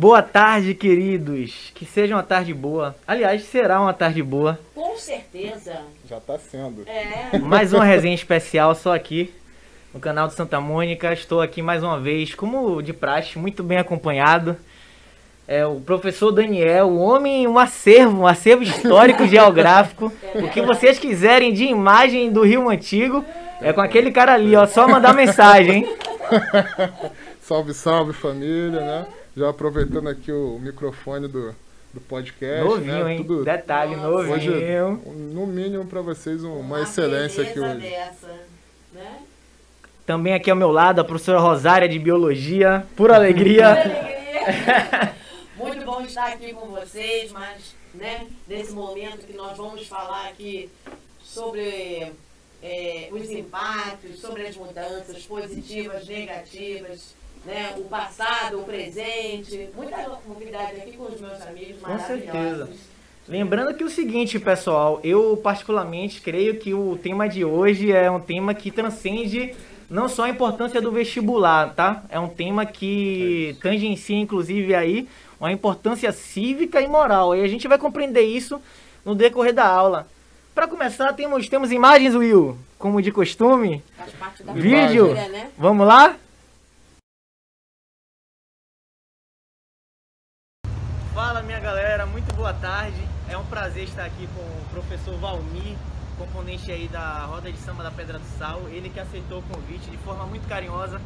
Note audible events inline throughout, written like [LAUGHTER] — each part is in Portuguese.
Boa tarde, queridos. Que seja uma tarde boa. Aliás, será uma tarde boa. Com certeza. Já tá sendo. É. Mais uma resenha especial só aqui no canal de Santa Mônica. Estou aqui mais uma vez, como de praxe, muito bem acompanhado. É o professor Daniel, o homem, um acervo, um acervo histórico [LAUGHS] geográfico. O que vocês quiserem de imagem do Rio Antigo, é com aquele cara ali, ó. Só mandar mensagem, hein? [LAUGHS] Salve, salve família, né? Já aproveitando aqui o microfone do, do podcast. Novinho, né? hein? Tudo, Detalhe, Nossa. hoje, novinho. no mínimo para vocês, um- uma, excelência aqui hoje. Dessa, né? Também aqui ao meu lado, a professora Rosária de Biologia. Por alegria. [LAUGHS] Alegria. Muito bom estar aqui com vocês, mas né, nesse momento que nós vamos falar aqui sobre é, os impactos, sobre as mudanças positivas, negativas, né, o passado, o presente, muita novidade aqui com os meus amigos Com certeza. Lembrando que o seguinte, pessoal, eu particularmente creio que o tema de hoje é um tema que transcende não só a importância do vestibular, tá? É um tema que tangencia, inclusive, aí uma importância cívica e moral. E a gente vai compreender isso no decorrer da aula. Para começar, temos, temos imagens, Will, como de costume. Faz parte da Vídeo. cultura, né? Vamos lá? Tarde. É um prazer estar aqui com o professor Valmir, componente aí da Roda de Samba da Pedra do Sal. Ele que aceitou o convite de forma muito carinhosa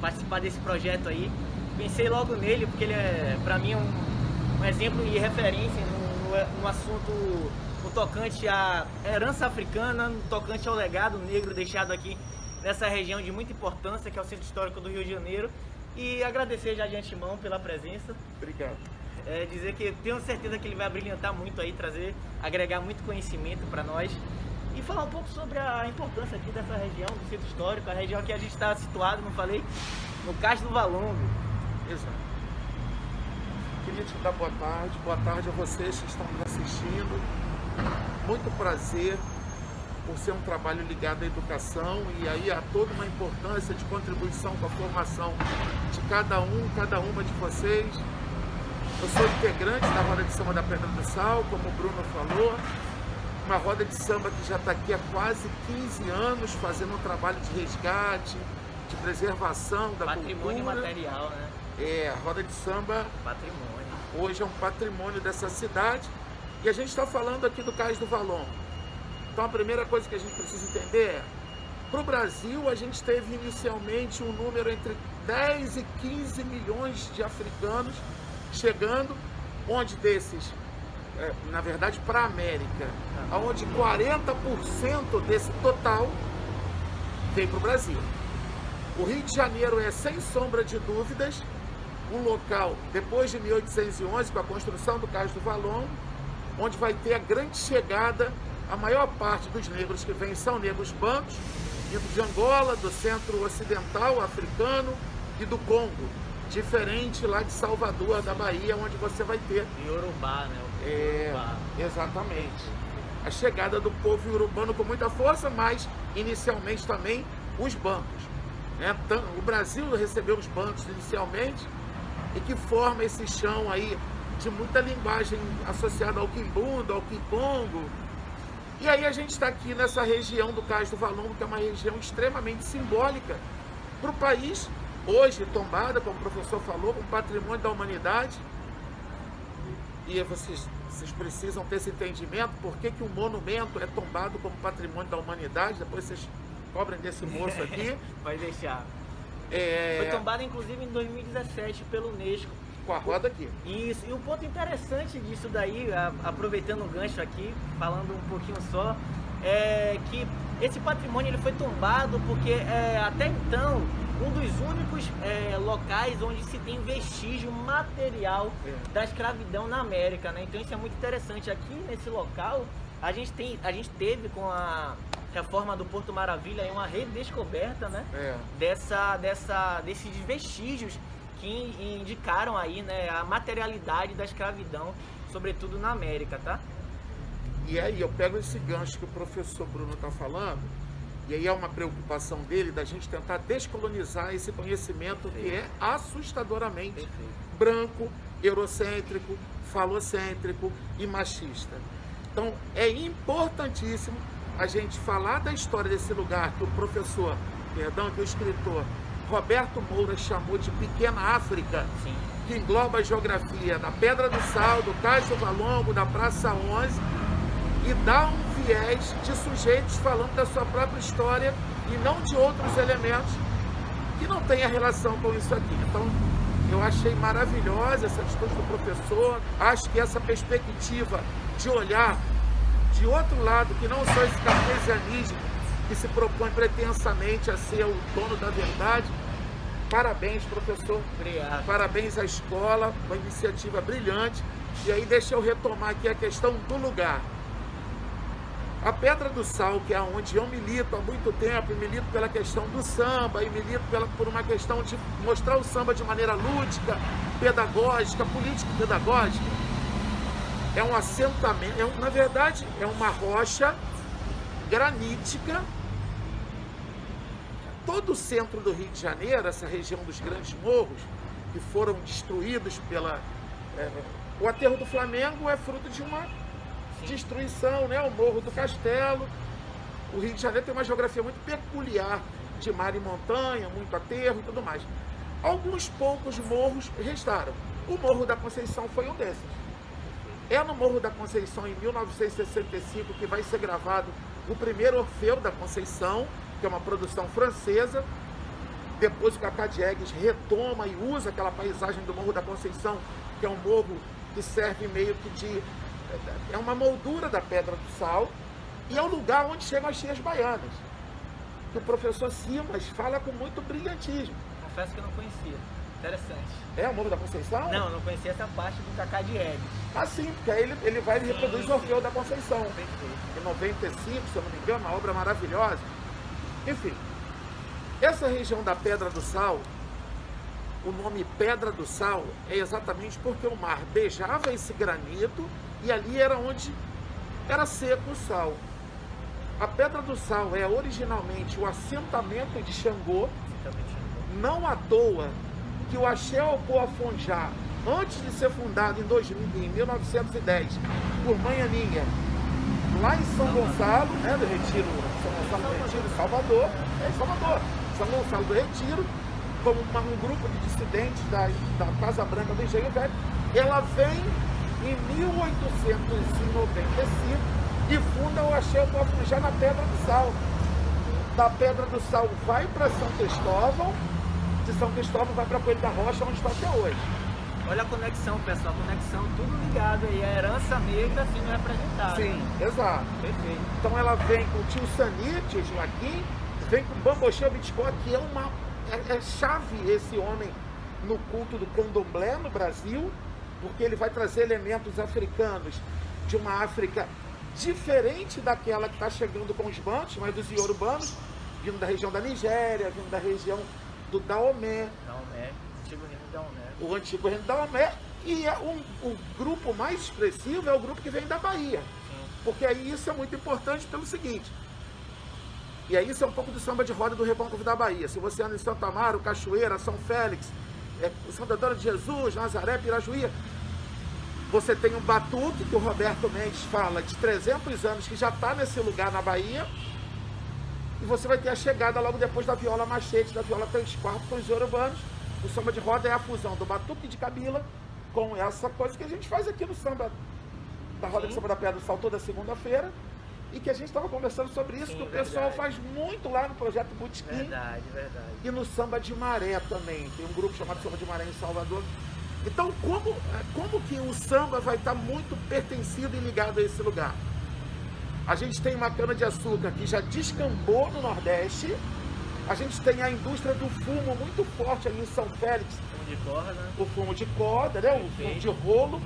participar desse projeto aí. Pensei logo nele porque ele é, para mim, um, um exemplo e referência no, no, no assunto no tocante à herança africana, no tocante ao legado negro deixado aqui nessa região de muita importância, que é o Centro Histórico do Rio de Janeiro. E agradecer já de antemão pela presença. Obrigado. É, dizer que tenho certeza que ele vai brilhantar muito aí, trazer, agregar muito conhecimento para nós. E falar um pouco sobre a importância aqui dessa região, do centro histórico, a região que a gente está situado, não falei, no Cais do Valongo. Exato. Queria te dar boa tarde, boa tarde a vocês que estão nos assistindo. Muito prazer por ser um trabalho ligado à educação e aí há toda uma importância de contribuição com a formação de cada um, cada uma de vocês. Eu sou integrante da Roda de Samba da Pedra do Sal, como o Bruno falou, uma roda de samba que já está aqui há quase 15 anos fazendo um trabalho de resgate, de preservação da Patrimônio cultura. material, né? É, a roda de samba Patrimônio. hoje é um patrimônio dessa cidade e a gente está falando aqui do Cais do Valon. Então a primeira coisa que a gente precisa entender é, para o Brasil a gente teve inicialmente um número entre 10 e 15 milhões de africanos chegando, onde desses, é, na verdade para a América, onde 40% desse total veio para o Brasil. O Rio de Janeiro é, sem sombra de dúvidas, um local, depois de 1811, com a construção do Cais do Valongo, onde vai ter a grande chegada, a maior parte dos negros que vêm são negros bancos, vindo de Angola, do centro ocidental africano e do Congo, diferente lá de Salvador, da Bahia, onde você vai ter Yorubá, né? É, Yorubá. exatamente. A chegada do povo urbano com muita força, mas inicialmente também os bancos. né? O Brasil recebeu os bancos inicialmente e que forma esse chão aí de muita linguagem associada ao quimbundo, ao quicongo. E aí a gente está aqui nessa região do Cais do Valongo, que é uma região extremamente simbólica para o país, hoje tombada, como o professor falou, como patrimônio da humanidade. E vocês, vocês precisam ter esse entendimento, por que, que o monumento é tombado como patrimônio da humanidade, depois vocês cobrem desse moço aqui. [LAUGHS] Vai deixar. É, Foi tombado, inclusive, em 2017 pelo Unesco. com a roda aqui. Isso, e o ponto interessante disso daí, a- aproveitando o gancho aqui, falando um pouquinho só, é que esse patrimônio ele foi tombado porque é, até então um dos únicos é, locais onde se tem vestígio material É. da escravidão na América, né? Então isso é muito interessante. Aqui nesse local a gente tem, a gente teve com a reforma do Porto Maravilha uma redescoberta, né? É. dessa, dessa, desses vestígios que in- indicaram aí, né, a materialidade da escravidão, sobretudo na América, tá? E aí eu pego esse gancho que o professor Bruno está falando, e aí é uma preocupação dele da gente tentar descolonizar esse conhecimento que é assustadoramente Perfeito. branco, eurocêntrico, falocêntrico e machista. Então é importantíssimo a gente falar da história desse lugar que o professor, perdão, que o escritor Roberto Moura chamou de Pequena África, Sim. que engloba a geografia da Pedra do Sal, do Cais do Valongo, da Praça 11, e dá um viés de sujeitos falando da sua própria história e não de outros elementos que não tenha relação com isso aqui. Então, eu achei maravilhosa essa atitude do professor. Acho que essa perspectiva de olhar de outro lado, que não só esse cartesianismo que se propõe pretensamente a ser o dono da verdade. Parabéns, professor. Obrigado. Parabéns à escola, uma iniciativa brilhante. E aí deixa eu retomar aqui a questão do lugar. A Pedra do Sal, que é onde eu milito há muito tempo, milito pela questão do samba, e milito pela, por uma questão de mostrar o samba de maneira lúdica, pedagógica, político-pedagógica, é um assentamento, é, na verdade, é uma rocha granítica. Todo o centro do Rio de Janeiro, essa região dos grandes morros, que foram destruídos pela. É, o aterro do Flamengo é fruto de uma destruição, né? O Morro do Castelo. O Rio de Janeiro tem uma geografia muito peculiar de mar e montanha, muito aterro e tudo mais. Alguns poucos morros restaram. O Morro da Conceição foi um desses. É no Morro da Conceição, em 1965, que vai ser gravado o primeiro Orfeu da Conceição, que é uma produção francesa. Depois o Cacá Diegues retoma e usa aquela paisagem do Morro da Conceição, que é um morro que serve meio que de é uma moldura da Pedra do Sal e é o lugar onde chegam as cheias baianas. Que o professor Simas fala com muito brilhantismo. Confesso que eu não conhecia. Interessante. É o Morro da Conceição? Não, não conhecia essa parte do Cacá de Eves. Ah, sim, porque aí ele, ele vai e reproduz o Orfeu da Conceição. Perfeito. Em 95, se eu não me engano, uma obra maravilhosa. Enfim, essa região da Pedra do Sal, o nome Pedra do Sal é exatamente porque o mar beijava esse granito e ali era onde era seco o sal. A Pedra do Sal é originalmente o assentamento de Xangô, não à toa que o Axé Opoafonjá, antes de ser fundado em, 2000, em 1910 por Manhaninha, lá em São Gonçalo, né, do Retiro, São Gonçalo do Retiro, Salvador, é Salvador, São Gonçalo do Retiro, como um grupo de dissidentes da, da Casa Branca do Engenho Velho, ela vem em 1895 e funda o Axé Opoafonjá na Pedra do Sal. Da Pedra do Sal vai para São Cristóvão, de São Cristóvão vai para Coelho da Rocha, onde está até hoje. Olha a conexão, pessoal, a conexão, tudo ligado aí, a herança negra sendo representada. Sim, exato. Perfeito. Então ela vem com o tio Sani, tio Joaquim, vem com o Bambochê Bitcoin, que é uma é, é chave esse homem no culto do candomblé no Brasil, porque ele vai trazer elementos africanos de uma África diferente daquela que está chegando com os bantos, mas dos iorubanos, vindo da região da Nigéria, vindo da região do Daomé. Daomé, antigo reino Daomé. O antigo reino Daomé. E é um, o grupo mais expressivo é o grupo que vem da Bahia. Sim. Porque aí isso é muito importante pelo seguinte. E aí isso é um pouco do samba de roda do Recôncavo da Bahia. Se você anda em Santa Amaro, Cachoeira, São Félix, é, Santa Antônio de Jesus, Nazaré, Pirajuí, você tem um batuque que o Roberto Mendes fala de 300 anos que já está nesse lugar na Bahia e você vai ter a chegada logo depois da viola machete, da viola 3 quartos com os urbanos. O samba de roda é a fusão do batuque de cabila com essa coisa que a gente faz aqui no samba da roda Sim. de samba da pedra do sal toda segunda-feira. E que a gente estava conversando sobre isso, Sim, que o verdade. pessoal faz muito lá no projeto Bootkin. Verdade, verdade. E no samba de maré também. Tem um grupo chamado Samba de Maré em Salvador. Então, como, como que o samba vai estar muito pertencido e ligado a esse lugar? A gente tem uma cana-de-açúcar que já descambou no Nordeste. A gente tem a indústria do fumo muito forte ali em São Félix. Fumo de corda. O fumo de corda, né? O fumo de rolo.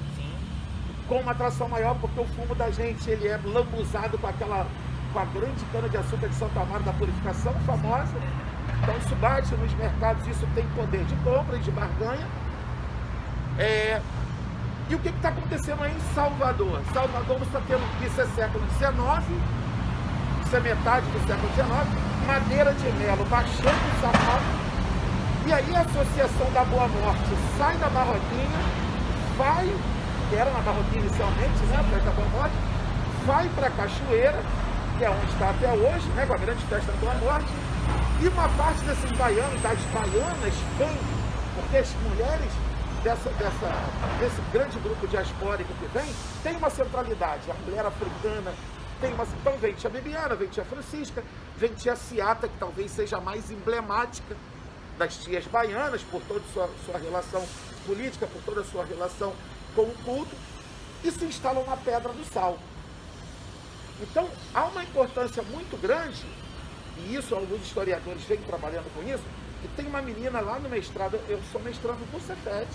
Com uma atração maior, porque o fumo da gente ele é lambuzado com aquela com a grande cana-de-açúcar de Santa Maria da Purificação, famosa. Então isso bate nos mercados, isso tem poder de compra e de barganha. É, e o que está acontecendo aí em Salvador? Salvador está tendo, isso é século XIX, isso é metade do século XIX, madeira de melo baixando o sapato, e aí a Associação da Boa Morte sai da Barroquinha, vai, que era na Barroquinha inicialmente, né? Foi da Boa Morte, vai para Cachoeira, que é onde está até hoje, né? Com a grande festa da Boa Morte. E uma parte desses baianos, das baianas, vem, porque as mulheres dessa, dessa, desse grande grupo diaspórico que vem, tem uma centralidade. A mulher africana tem uma. Então vem tia Bibiana, vem tia Francisca, vem tia Ciata, que talvez seja a mais emblemática das tias baianas, por toda a sua, sua relação política, por toda a sua relação com o culto, e se instalam na Pedra do Sal. Então, há uma importância muito grande, e isso alguns historiadores vêm trabalhando com isso, que tem uma menina lá no mestrado, eu sou mestrando do Cefet,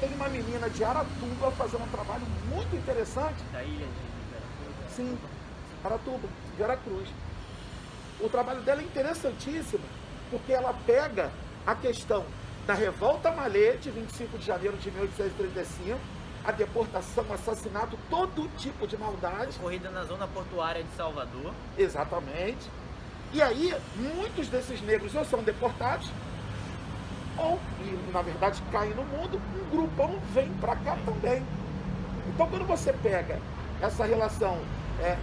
tem uma menina de Aratuba fazendo um trabalho muito interessante. Da ilha de Sim, Aratuba, Veracruz. O trabalho dela é interessantíssimo, porque ela pega a questão da revolta malê de 25 de janeiro de 1835, a deportação, assassinato, todo tipo de maldade. Corrida na zona portuária de Salvador. Exatamente. E aí, muitos desses negros ou são deportados, ou, e, na verdade, caem no mundo, um grupão vem para cá também. Então, quando você pega essa relação, é,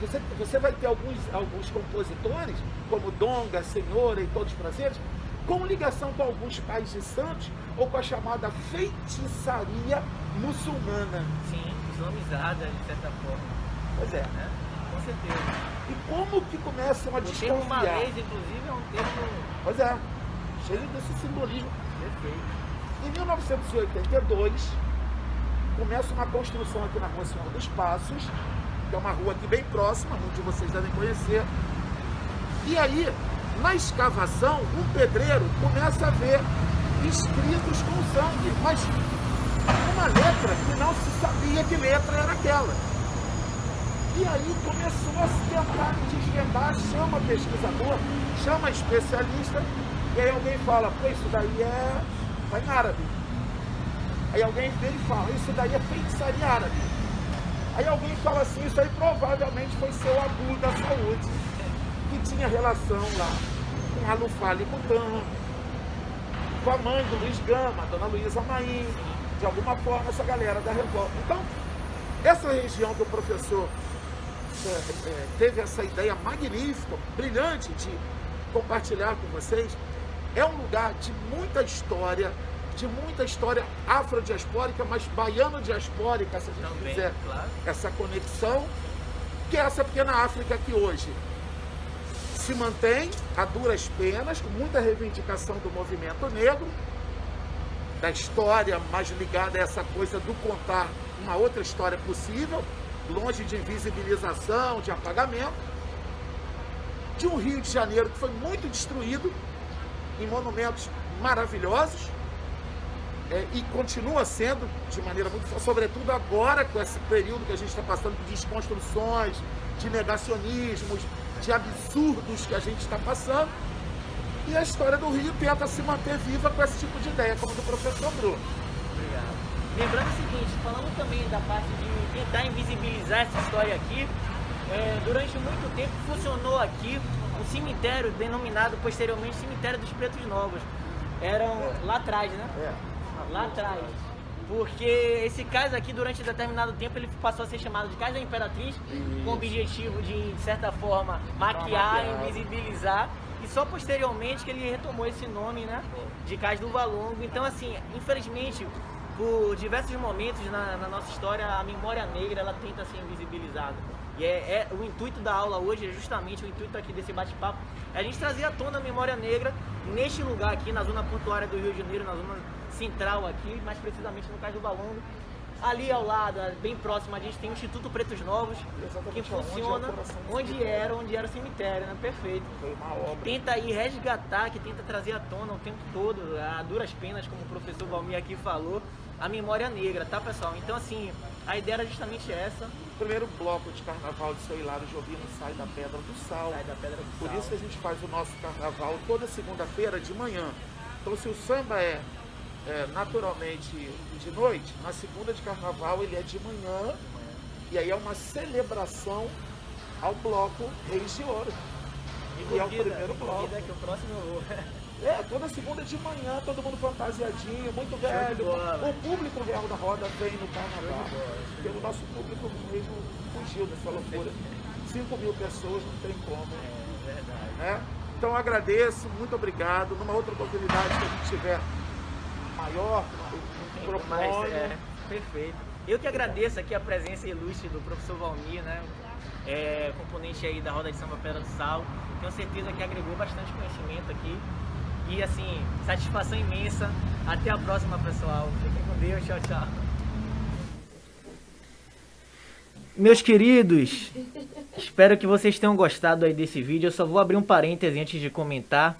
você, você vai ter alguns, alguns compositores, como Donga, Senhora e Todos os Prazeres, com ligação com alguns pais de santos ou com a chamada feitiçaria muçulmana. Sim, islamizada, de certa forma. Pois é. Né? Com certeza. E como que começam a O termo desconfiar? malês, inclusive, é um termo Pois é, cheio desse simbolismo. perfeito. Em 1982, começa uma construção aqui na Rua Senhora dos Passos, que é uma rua aqui bem próxima, muitos de vocês devem conhecer. E aí, na escavação, um pedreiro começa a ver escritos com sangue, mas uma letra que não se sabia que letra era aquela. E aí começou a se tentar desvendar, chama pesquisador, chama especialista, e aí alguém fala, pô, isso daí é. Tá em árabe. Aí alguém vem e fala, isso daí é feitiçaria árabe. Aí alguém fala assim, isso aí provavelmente foi seu Abu da saúde, que tinha relação lá com a Lufale Butan, com a mãe do Luiz Gama, a dona Luísa Maim, de alguma forma essa galera da revolta. Então, essa região que o professor é, é, teve essa ideia magnífica, brilhante de compartilhar com vocês, é um lugar de muita história, de muita história afrodiaspórica, mas baiano-diaspórica, se a gente Também, fizer claro. essa conexão, que é essa pequena África que hoje se mantém a duras penas, com muita reivindicação do movimento negro, da história mais ligada a essa coisa do contar uma outra história possível, longe de invisibilização, de apagamento, de um Rio de Janeiro que foi muito destruído em monumentos maravilhosos é, e continua sendo de maneira muito sobretudo agora com esse período que a gente está passando de desconstruções, de negacionismos, de absurdos que a gente está passando. E a história do Rio tenta se manter viva com esse tipo de ideia, como do professor Bruno. Obrigado. Lembrando o seguinte, falando também da parte de tentar invisibilizar essa história aqui, é, durante muito tempo funcionou aqui um cemitério denominado posteriormente Cemitério dos Pretos Novos. Eram lá atrás, né? É. Lá atrás. Porque esse cais aqui, durante determinado tempo, ele passou a ser chamado de Cais da Imperatriz, com o objetivo de, de certa forma, maquiar, maquiar. invisibilizar. E só posteriormente que ele retomou esse nome, né? De Cais do Valongo. Então, assim, infelizmente, por diversos momentos na, na nossa história, a memória negra, ela tenta ser invisibilizada. E é, é- o intuito da aula hoje, é justamente o intuito aqui desse bate-papo, é a gente trazer à tona a memória negra neste lugar aqui, na zona portuária do Rio de Janeiro, na zona central aqui, mais precisamente no Cais do Valongo. Ali ao lado, bem próximo, a gente tem o Instituto Pretos Novos, que Exatamente, onde é funciona onde cemitério. era, onde era o cemitério, né? Perfeito Foi uma obra. tenta aí resgatar, que tenta trazer à tona o tempo todo, a duras penas, como o professor Valmir aqui falou, a memória negra, tá pessoal? Então assim, a ideia era justamente essa, O primeiro bloco de carnaval de seu Hilário Jovino sai da Pedra do Sal. sai da Pedra do Por Sal. isso que a gente faz o nosso carnaval toda segunda-feira de manhã. Então se o samba é, é, naturalmente de noite, na segunda de carnaval ele é de manhã. E aí é uma celebração ao bloco Reis de Ouro. E é o convida, primeiro me bloco. convida que o próximo eu vou. É, toda segunda de manhã, todo mundo fantasiadinho, muito velho. O público real da roda vem no carnaval. Porque o nosso público mesmo fugiu dessa loucura. 5 mil pessoas não tem como. É verdade. Né? Então agradeço, muito obrigado. Numa outra oportunidade que a gente tiver maior, um Mais, é, perfeito. Eu que agradeço aqui a presença ilustre do professor Valmir, né? É, componente aí da Roda de Samba Pedra do Sal. Tenho certeza que agregou bastante conhecimento aqui. E assim, satisfação imensa. Até a próxima, pessoal. Fiquem com Deus. Tchau, tchau. Meus queridos, espero que vocês tenham gostado aí desse vídeo. Eu só vou abrir um parêntese antes de comentar.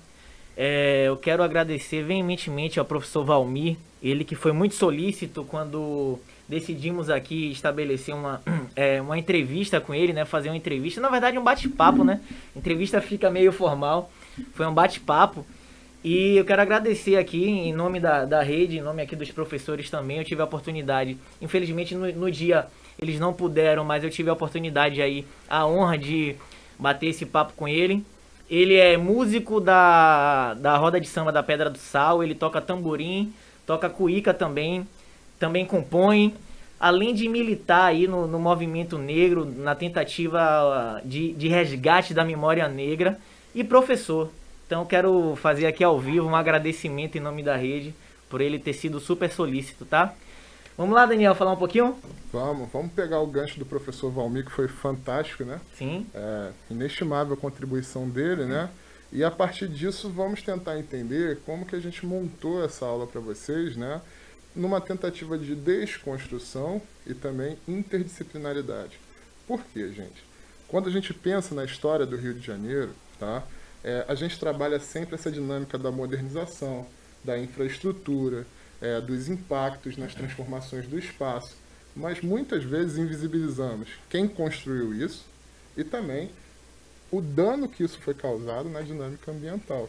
É, eu quero agradecer veementemente ao professor Valmir, ele que foi muito solícito quando decidimos aqui estabelecer uma, [CLEARS THROAT] é, uma entrevista com ele, né? Fazer uma entrevista, na verdade um bate-papo, né? Entrevista fica meio formal, foi um bate-papo. E eu quero agradecer aqui, em nome da, da rede, em nome aqui dos professores também, eu tive a oportunidade, infelizmente no, no dia eles não puderam, mas eu tive a oportunidade aí, a honra de bater esse papo com ele. Ele é músico da, da roda de samba da Pedra do Sal, ele toca tamborim, toca cuíca também, também compõe, além de militar aí no, no movimento negro, na tentativa ah, de, de resgate da memória negra, e professor. Então quero fazer aqui ao vivo um agradecimento em nome da rede por ele ter sido super solícito, tá? Vamos lá, Daniel, falar um pouquinho? Vamos, vamos pegar o gancho do professor Valmir, que foi fantástico, né? Sim. É, inestimável a contribuição dele, né? E a partir disso vamos tentar entender como que a gente montou essa aula para vocês, né? Numa tentativa de desconstrução e também interdisciplinaridade. Por quê, gente? Quando a gente pensa na história do Rio de Janeiro, tá? É, a gente trabalha sempre essa dinâmica da modernização, da infraestrutura, é, dos impactos nas transformações do espaço, mas muitas vezes invisibilizamos quem construiu isso e também o dano que isso foi causado na dinâmica ambiental.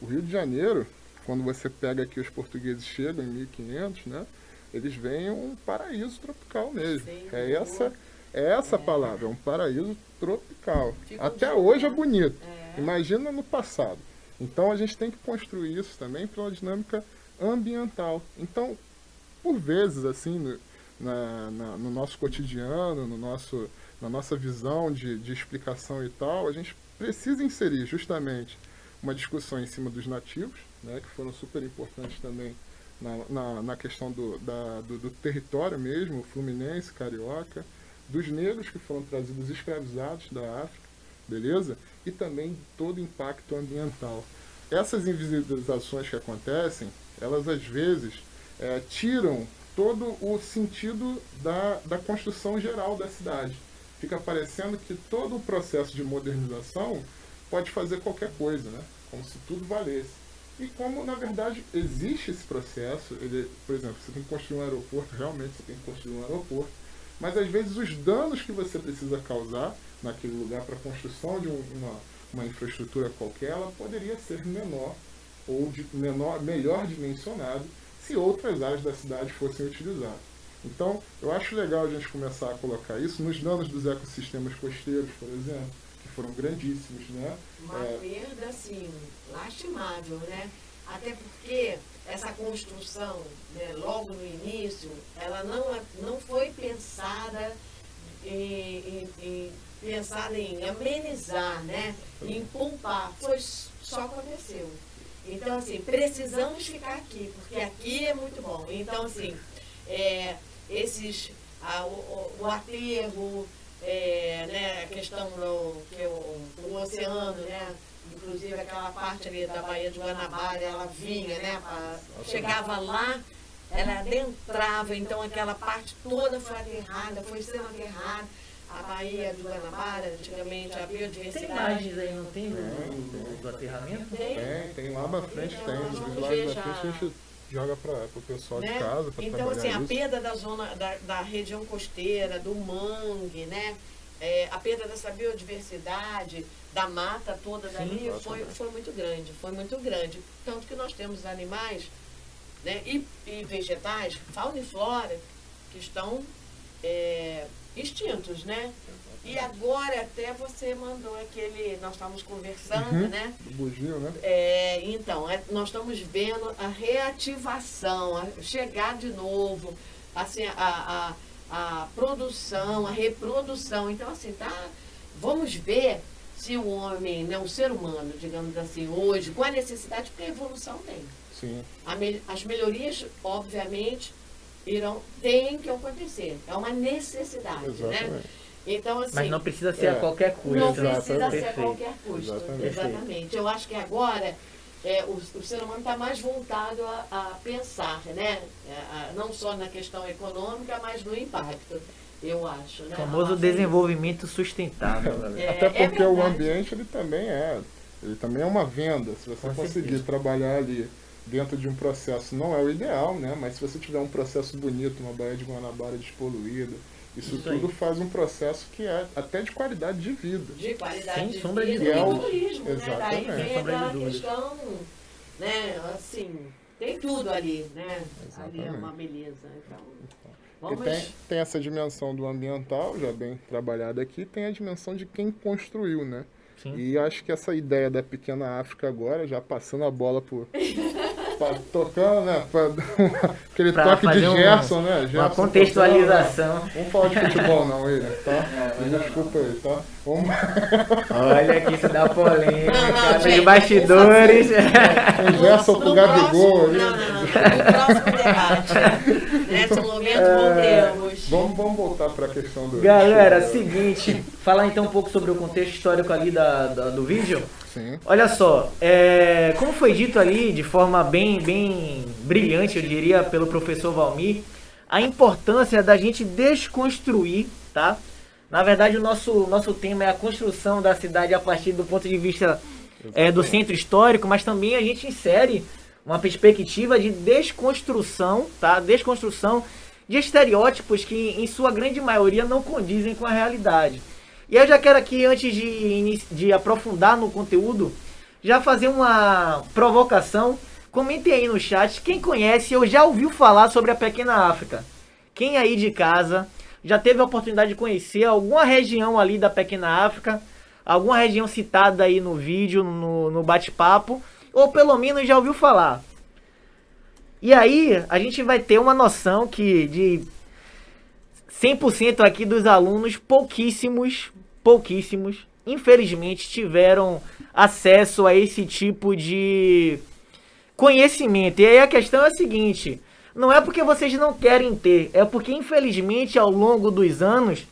O Rio de Janeiro, quando você pega aqui os portugueses chegam em 1500, né? Eles veem um paraíso tropical mesmo. É essa é essa é. palavra, é um paraíso tropical. Fico Até hoje é bonito. É. Imagina no passado. Então a gente tem que construir isso também pela dinâmica ambiental. Então, por vezes, assim, no, na, na, no nosso cotidiano, no nosso, na nossa visão de, de explicação e tal, a gente precisa inserir justamente uma discussão em cima dos nativos, né, que foram super importantes também na, na, na questão do, da, do, do, território mesmo, fluminense, carioca, dos negros que foram trazidos escravizados da África, beleza? E também todo o impacto ambiental. Essas invisibilizações que acontecem, elas às vezes é, tiram todo o sentido da, da construção geral da cidade. Fica parecendo que todo o processo de modernização pode fazer qualquer coisa, né? como se tudo valesse. E como, na verdade, existe esse processo, ele, por exemplo, você tem que construir um aeroporto, realmente você tem que construir um aeroporto, mas às vezes os danos que você precisa causar naquele lugar para a construção de uma, uma infraestrutura qualquer, ela poderia ser menor ou de menor, melhor dimensionado se outras áreas da cidade fossem utilizadas. Então, eu acho legal a gente começar a colocar isso nos danos dos ecossistemas costeiros, por exemplo, que foram grandíssimos, né? Uma é... perda, assim, lastimável, né? Até porque essa construção, né, logo no início, ela não, não foi pensada em, em, em pensada em amenizar, né? Em poupar. Foi, só aconteceu. Então, assim, precisamos ficar aqui, porque aqui é muito bom. Então, assim, é, esses, a, o, o aterro, é, né, a questão do que o, o oceano, né? Inclusive aquela parte ali da Baía de Guanabara, ela vinha, né? Pra, chegava lá, ela adentrava, então aquela parte toda foi aterrada, foi sendo aterrada a Baía do Guanabara, antigamente, a biodiversidade. Tem imagens aí, não tem? Do, do aterramento? Tem, tem, tem lá na frente, então, tem. Os slides na frente a gente joga para o pessoal né? de casa. Então, assim, isso. a perda da zona, da, da região costeira, do mangue, né? É, a perda dessa biodiversidade, da mata toda dali, Sim, foi, foi muito grande, foi muito grande. Tanto que nós temos animais né, e, e vegetais, fauna e flora, que estão é, extintos, né? E agora até você mandou aquele. Nós estávamos conversando, Uhum. né? O bugio, né? É, então, é- nós estamos vendo a reativação, a chegar de novo, assim, a, a, a produção, a reprodução. Então, assim, tá. Vamos ver se o homem, né, o ser humano, digamos assim, hoje, com a necessidade, porque a evolução tem. Sim. A as melhorias, obviamente, irão, têm que acontecer. É uma necessidade, né? Exatamente. Então, assim. Mas não precisa ser É. a qualquer custo. Não precisa ser a qualquer custo. Exatamente. Exatamente. Eu acho que agora é, o, o ser humano está mais voltado a, a pensar, né? É, a- não só na questão econômica, mas no impacto, eu acho. Né? O famoso A nossa- desenvolvimento sustentável, galera. É, Até é porque o ambiente ele também é, ele também é uma venda. Se você Com conseguir certeza. trabalhar ali dentro de um processo, não é o ideal, né? Mas se você tiver um processo bonito, uma Baía de Guanabara despoluída, isso, Isso aí. tudo faz um processo que é até de qualidade de vida. De qualidade Sem de sombra de vida dúvida. e do turismo, né? Daí Exatamente. vem de aquela questão, né? Assim, tem tudo ali, né? Ali é Exatamente. uma beleza. Então, E vamos... tem, tem essa dimensão do ambiental, já bem trabalhada aqui, tem a dimensão de quem construiu, né? Sim. E acho que essa ideia da pequena África agora, já passando a bola por. [LAUGHS] tocando, né? Pra, uma- [LAUGHS] aquele Pra toque de fazer um- Gerson, né? Uma Gerson contextualização. tocando, né? Vamos falar de futebol não, William, tá? Me desculpa aí, tá? Vamos Olha que isso dá polêmica. Não, não, gente, bastidores. o [LAUGHS] Gerson No com o Gabigol. Não, não, não. No próximo debate. [LAUGHS] Nesse momento voltemos. Vamos, vamos voltar para a questão do. Galera, seguinte, falar então um pouco sobre o contexto histórico ali da, da- do vídeo. Sim. Olha só, é, como foi dito ali de forma bem, bem brilhante, eu diria, pelo professor Valmir, a importância da gente desconstruir, tá? Na verdade, o nosso, nosso tema é a construção da cidade a partir do ponto de vista é, do centro histórico, mas também a gente insere uma perspectiva de desconstrução, tá? Desconstrução de estereótipos que, em sua grande maioria, não condizem com a realidade. E eu já quero aqui, antes de, de aprofundar no conteúdo, já fazer uma provocação. Comentem aí no chat quem conhece ou já ouviu falar sobre a Pequena África. Quem aí de casa já teve a oportunidade de conhecer alguma região ali da Pequena África, alguma região citada aí no vídeo, no, no bate-papo, ou pelo menos já ouviu falar. E aí, a gente vai ter uma noção que de 100% aqui dos alunos, pouquíssimos, pouquíssimos, infelizmente tiveram acesso a esse tipo de conhecimento. E aí a questão é a seguinte: não é porque vocês não querem ter, é porque infelizmente ao longo dos anos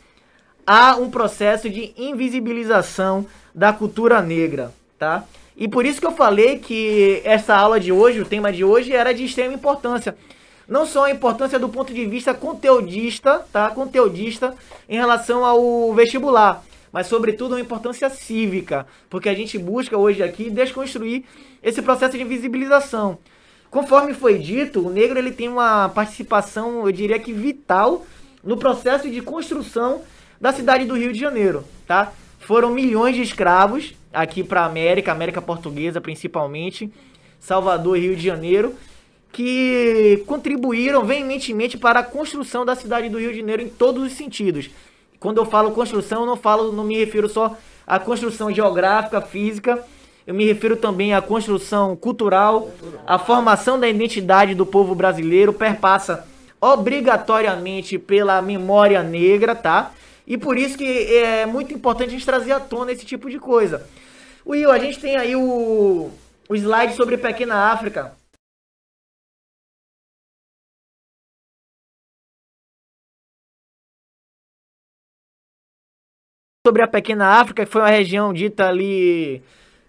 há um processo de invisibilização da cultura negra, tá? E por isso que eu falei que essa aula de hoje, o tema de hoje era de extrema importância. Não só a importância do ponto de vista conteudista, tá? Conteudista em relação ao vestibular, mas sobretudo uma importância cívica, porque a gente busca hoje aqui desconstruir esse processo de invisibilização. Conforme foi dito, o negro ele tem uma participação, eu diria que vital no processo de construção da cidade do Rio de Janeiro, tá? Foram milhões de escravos aqui para a América, América Portuguesa principalmente, Salvador Rio de Janeiro, que contribuíram veementemente para a construção da cidade do Rio de Janeiro em todos os sentidos. Quando eu falo construção, eu não falo, não me refiro só à construção geográfica, física, eu me refiro também à construção cultural, a formação da identidade do povo brasileiro perpassa obrigatoriamente pela memória negra, tá? E por isso que é muito importante a gente trazer à tona esse tipo de coisa. Will, a gente tem aí o, o slide sobre Pequena África. Sobre a Pequena África, que foi uma região dita ali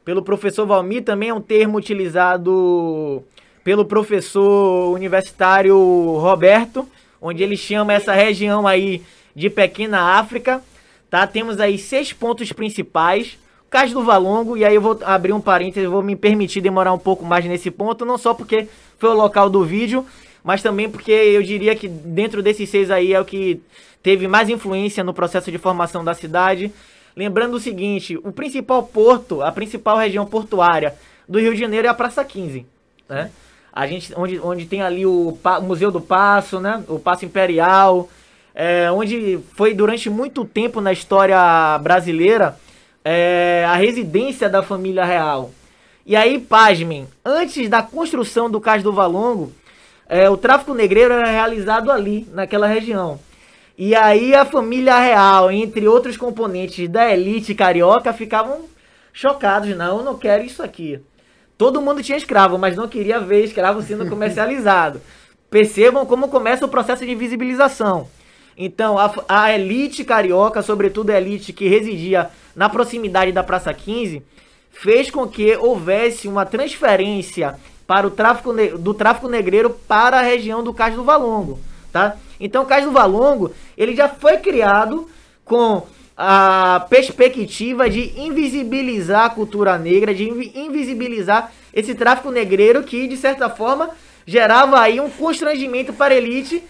pelo professor Valmir, também é um termo utilizado pelo professor universitário Roberto, onde ele chama essa região aí de Pequena África. Tá? Temos aí seis pontos principais. O caso do Valongo, e aí eu vou abrir um parênteses, vou me permitir demorar um pouco mais nesse ponto, não só porque foi o local do vídeo, mas também porque eu diria que dentro desses seis aí é o que teve mais influência no processo de formação da cidade. Lembrando o seguinte, o principal porto, a principal região portuária do Rio de Janeiro é a Praça 15, né? A gente, onde, onde tem ali o, Museu do Paço, né? O Paço Imperial, é, onde foi durante muito tempo na história brasileira é, a residência da família real. E aí, pasmem, antes da construção do Cais do Valongo, é, o tráfico negreiro era realizado ali, naquela região. E aí a família real, entre outros componentes da elite carioca, ficavam chocados. Não, eu não quero isso aqui. Todo mundo tinha escravo, mas não queria ver escravo sendo [LAUGHS] comercializado. Percebam como começa o processo de visibilização. Então, a, a, elite carioca, sobretudo a elite que residia na proximidade da Praça 15, fez com que houvesse uma transferência para o tráfico do tráfico negreiro para a região do Cais do Valongo, tá? Então, o Cais do Valongo, ele já foi criado com a perspectiva de invisibilizar a cultura negra, de invisibilizar esse tráfico negreiro que, de certa forma, gerava aí um constrangimento para a elite.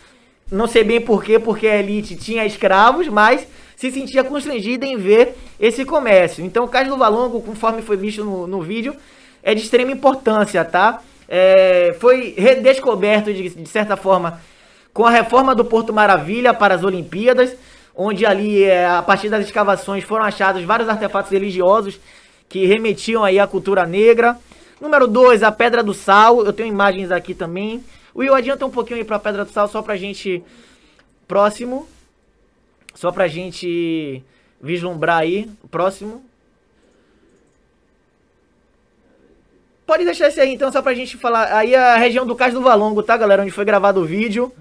Não sei bem porquê, porque a elite tinha escravos, mas se sentia constrangida em ver esse comércio. Então, o caso do Valongo, conforme foi visto no, no vídeo, é de extrema importância, tá? É, foi redescoberto, de, de certa forma, com a reforma do Porto Maravilha para as Olimpíadas, onde ali, é, a partir das escavações, foram achados vários artefatos religiosos que remetiam aí à cultura negra. Número 2, a Pedra do Sal. Eu tenho imagens aqui também. Will, adianta um pouquinho aí para a Pedra do Sal, só pra gente... Próximo. Só pra gente vislumbrar aí. Próximo. Pode deixar esse aí, então, só pra gente falar. Aí é a região do Cais do Valongo, tá, galera? Onde foi gravado o vídeo.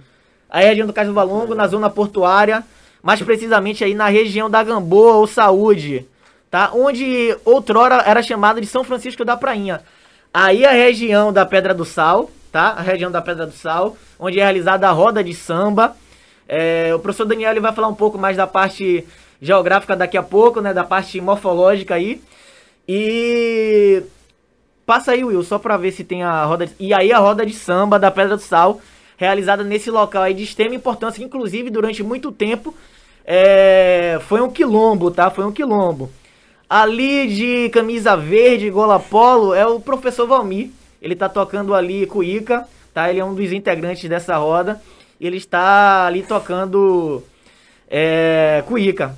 Aí a região do Cais do Valongo, na zona portuária, mais precisamente aí na região da Gamboa ou Saúde, tá? Onde outrora era chamado de São Francisco da Prainha. Aí a região da Pedra do Sal, tá? A região da Pedra do Sal, onde é realizada a roda de samba. É, o professor Daniel vai falar um pouco mais da parte geográfica daqui a pouco, né? Da parte morfológica aí. E passa aí, Will, só pra ver se tem a roda. De... E aí a roda de samba da Pedra do Sal realizada nesse local aí de extrema importância, que inclusive durante muito tempo é, foi um quilombo, tá? Foi um quilombo. Ali de camisa verde, gola polo, é o professor Valmir. Ele tá tocando ali cuíca, tá? Ele é um dos integrantes dessa roda. Ele está ali tocando é, cuíca.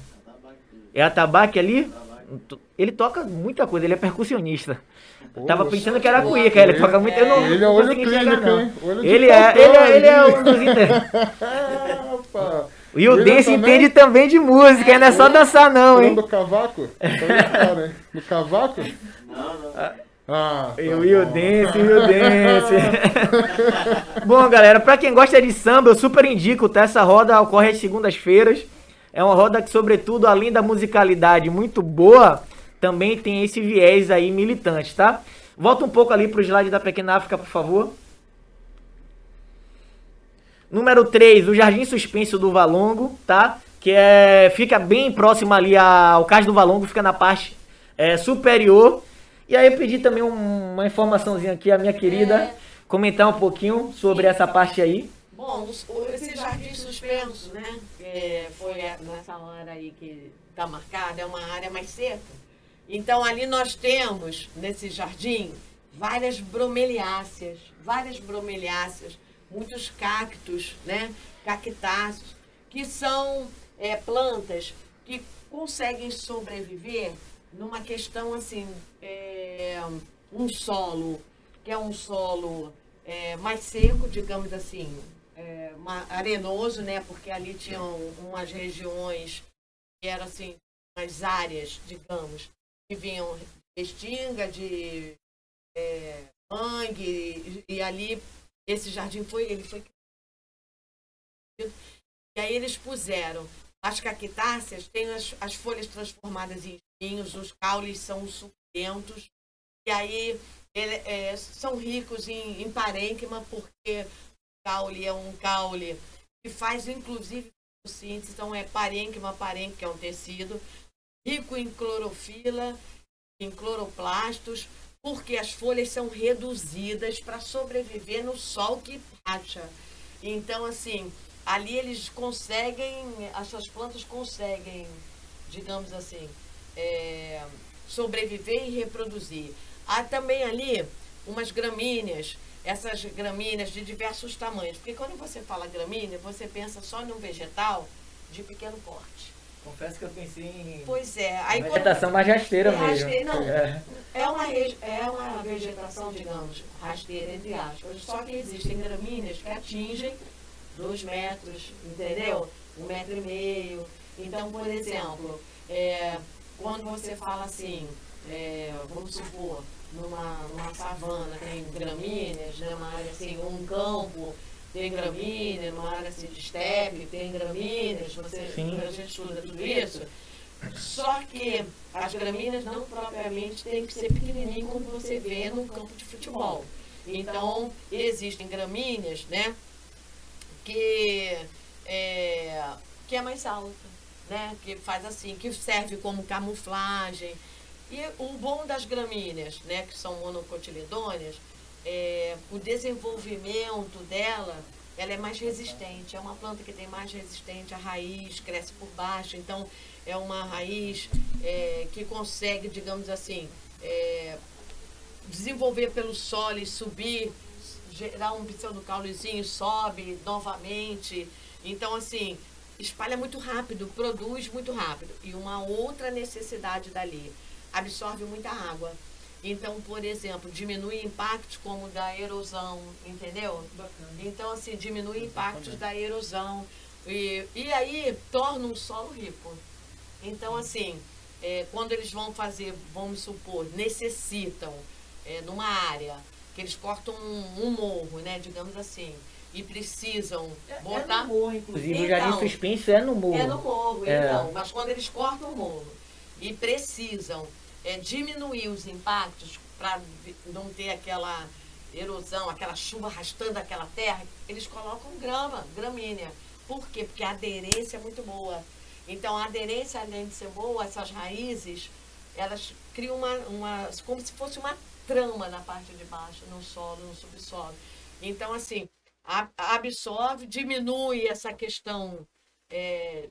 É a tabaque ali? Ele toca muita coisa, ele é percussionista. Tava pensando que era cuíca, ele toca muito. Eu não, ele é olho clínico, não. Olho ele, é, ele, é, ele é um dos [LAUGHS] E o Dance entende também de música, não é só dançar não, hein? do cavaco? Tá no cavaco? Não, não. Ah, tá e o Will Dance, o Will Dance. bom, galera, pra quem gosta de samba, eu super indico, tá? Essa roda ocorre às segundas-feiras. É uma roda que, sobretudo, além da musicalidade muito boa, também tem esse viés aí militante, tá? Volta um pouco ali pro slide da Pequena África, por favor. Número 3, o Jardim Suspenso do Valongo, tá? Que é, fica bem próximo ali ao Cais do Valongo, fica na parte é, superior. E aí eu pedi também um, uma informaçãozinha aqui, a minha querida, é. comentar um pouquinho sobre essa parte aí. Bom, esse Jardim Suspenso, né? É, foi nessa hora aí que tá marcada, é uma área mais seca. Então ali nós temos, nesse jardim, várias bromeliáceas, várias bromeliáceas, muitos cactos, né? cactáceos, que são é, plantas que conseguem sobreviver numa questão assim, é, um solo, que é um solo é, mais seco, digamos assim, é, arenoso, né? Porque ali tinham umas regiões que eram assim, as áreas, digamos, que vinham de Estinga, de é, mangue, e, e, ali esse jardim foi, ele foi e aí eles puseram. As cactáceas, têm as, as folhas transformadas em espinhos, os caules são suculentos, e aí ele, é, são ricos em, em parênquima, porque o caule é um caule que faz inclusive síntese, então é parênquima, parênquima, que é um tecido, rico em clorofila, em cloroplastos, porque as folhas são reduzidas para sobreviver no sol que racha. Então, assim, ali eles conseguem, as suas plantas conseguem, digamos assim, é, sobreviver e reproduzir. Há também ali umas gramíneas essas gramíneas de diversos tamanhos. Porque quando você fala gramínea, você pensa só num vegetal de pequeno porte. Confesso que eu pensei em. Pois é. Aí quando- Vegetação mais rasteira É mesmo. rasteira, não. É. É uma, é uma vegetação, digamos, rasteira, entre aspas. Só que existem gramíneas que atingem dois metros, entendeu? Um metro e meio. Então, por exemplo, é, quando você fala assim, é, vamos supor, numa, numa savana tem gramíneas, né, uma área assim, um campo tem gramíneas, numa área assim, de estepe tem gramíneas, você, Sim. a gente estuda tudo isso. Só que as gramíneas não propriamente têm que ser pequenininho como você vê num campo de futebol. Então, existem gramíneas, né, que é, que é mais alta, né, que faz assim, que serve como camuflagem. E o bom das gramíneas, né, que são monocotiledôneas, é, o desenvolvimento dela, ela é mais resistente. É uma planta que tem mais resistente, a raiz cresce por baixo, então é uma raiz é, que consegue, digamos assim, é, desenvolver pelo solo e subir, gerar um pseudocaulezinho, sobe novamente. Então, assim, espalha muito rápido, produz muito rápido. E uma outra necessidade dali, absorve muita água. Então, por exemplo, diminui impactos como da erosão, entendeu? Então, assim, diminui impactos da erosão. E, e aí torna um solo rico. Então, assim, é, quando eles vão fazer, vamos supor, necessitam, é, numa área, que eles cortam um, um morro, né, digamos assim, e precisam botar... É no morro, inclusive. o Então, Jardim Suspense é no morro. É no morro, É. então. Mas quando eles cortam o morro e precisam é, diminuir os impactos para não ter aquela erosão, aquela chuva arrastando aquela terra, eles colocam grama, gramínea. Por quê? Porque a aderência é muito boa. Então, a aderência, além de ser boa, essas raízes, elas criam uma, uma como se fosse uma trama na parte de baixo, no solo, no subsolo. Então, assim, absorve, diminui essa questão é,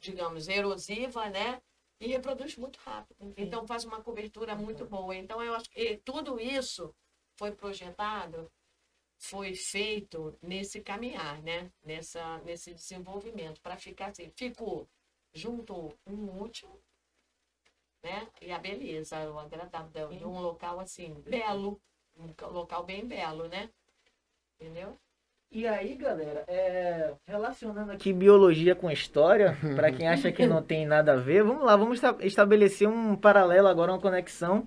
digamos, erosiva, né? E reproduz muito rápido. Então faz uma cobertura muito boa. Então eu acho que tudo isso foi projetado, foi feito nesse caminhar, né? Nessa, nesse desenvolvimento, para ficar assim. Ficou junto um útil, né? E a beleza, o agradável, de um local assim, belo, um local bem belo, né? Entendeu? E aí, galera, é, relacionando aqui biologia com história, [LAUGHS] para quem acha que não tem nada a ver, vamos lá, vamos esta- estabelecer um paralelo agora, uma conexão.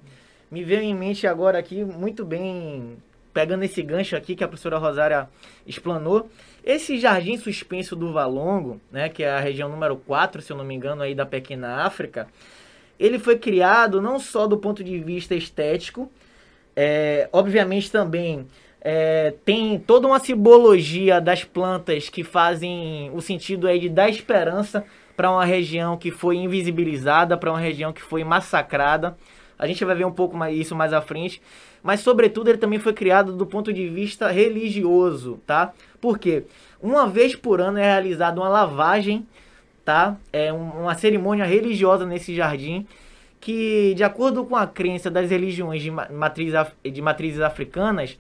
Me veio em mente agora aqui, muito bem, pegando esse gancho aqui que a professora Rosária explanou, esse jardim suspenso do Valongo, né, que é a região número 4, se eu não me engano, aí da pequena África, ele foi criado não só do ponto de vista estético, é, obviamente também é, tem toda uma simbologia das plantas que fazem o sentido aí de dar esperança para uma região que foi invisibilizada, para uma região que foi massacrada. A gente vai ver um pouco mais isso mais à frente, mas sobretudo ele também foi criado do ponto de vista religioso, tá? Por quê? Uma vez por ano é realizada uma lavagem, tá? É um- uma cerimônia religiosa nesse jardim que, de acordo com a crença das religiões de, ma- matriz, af- de matrizes africanas,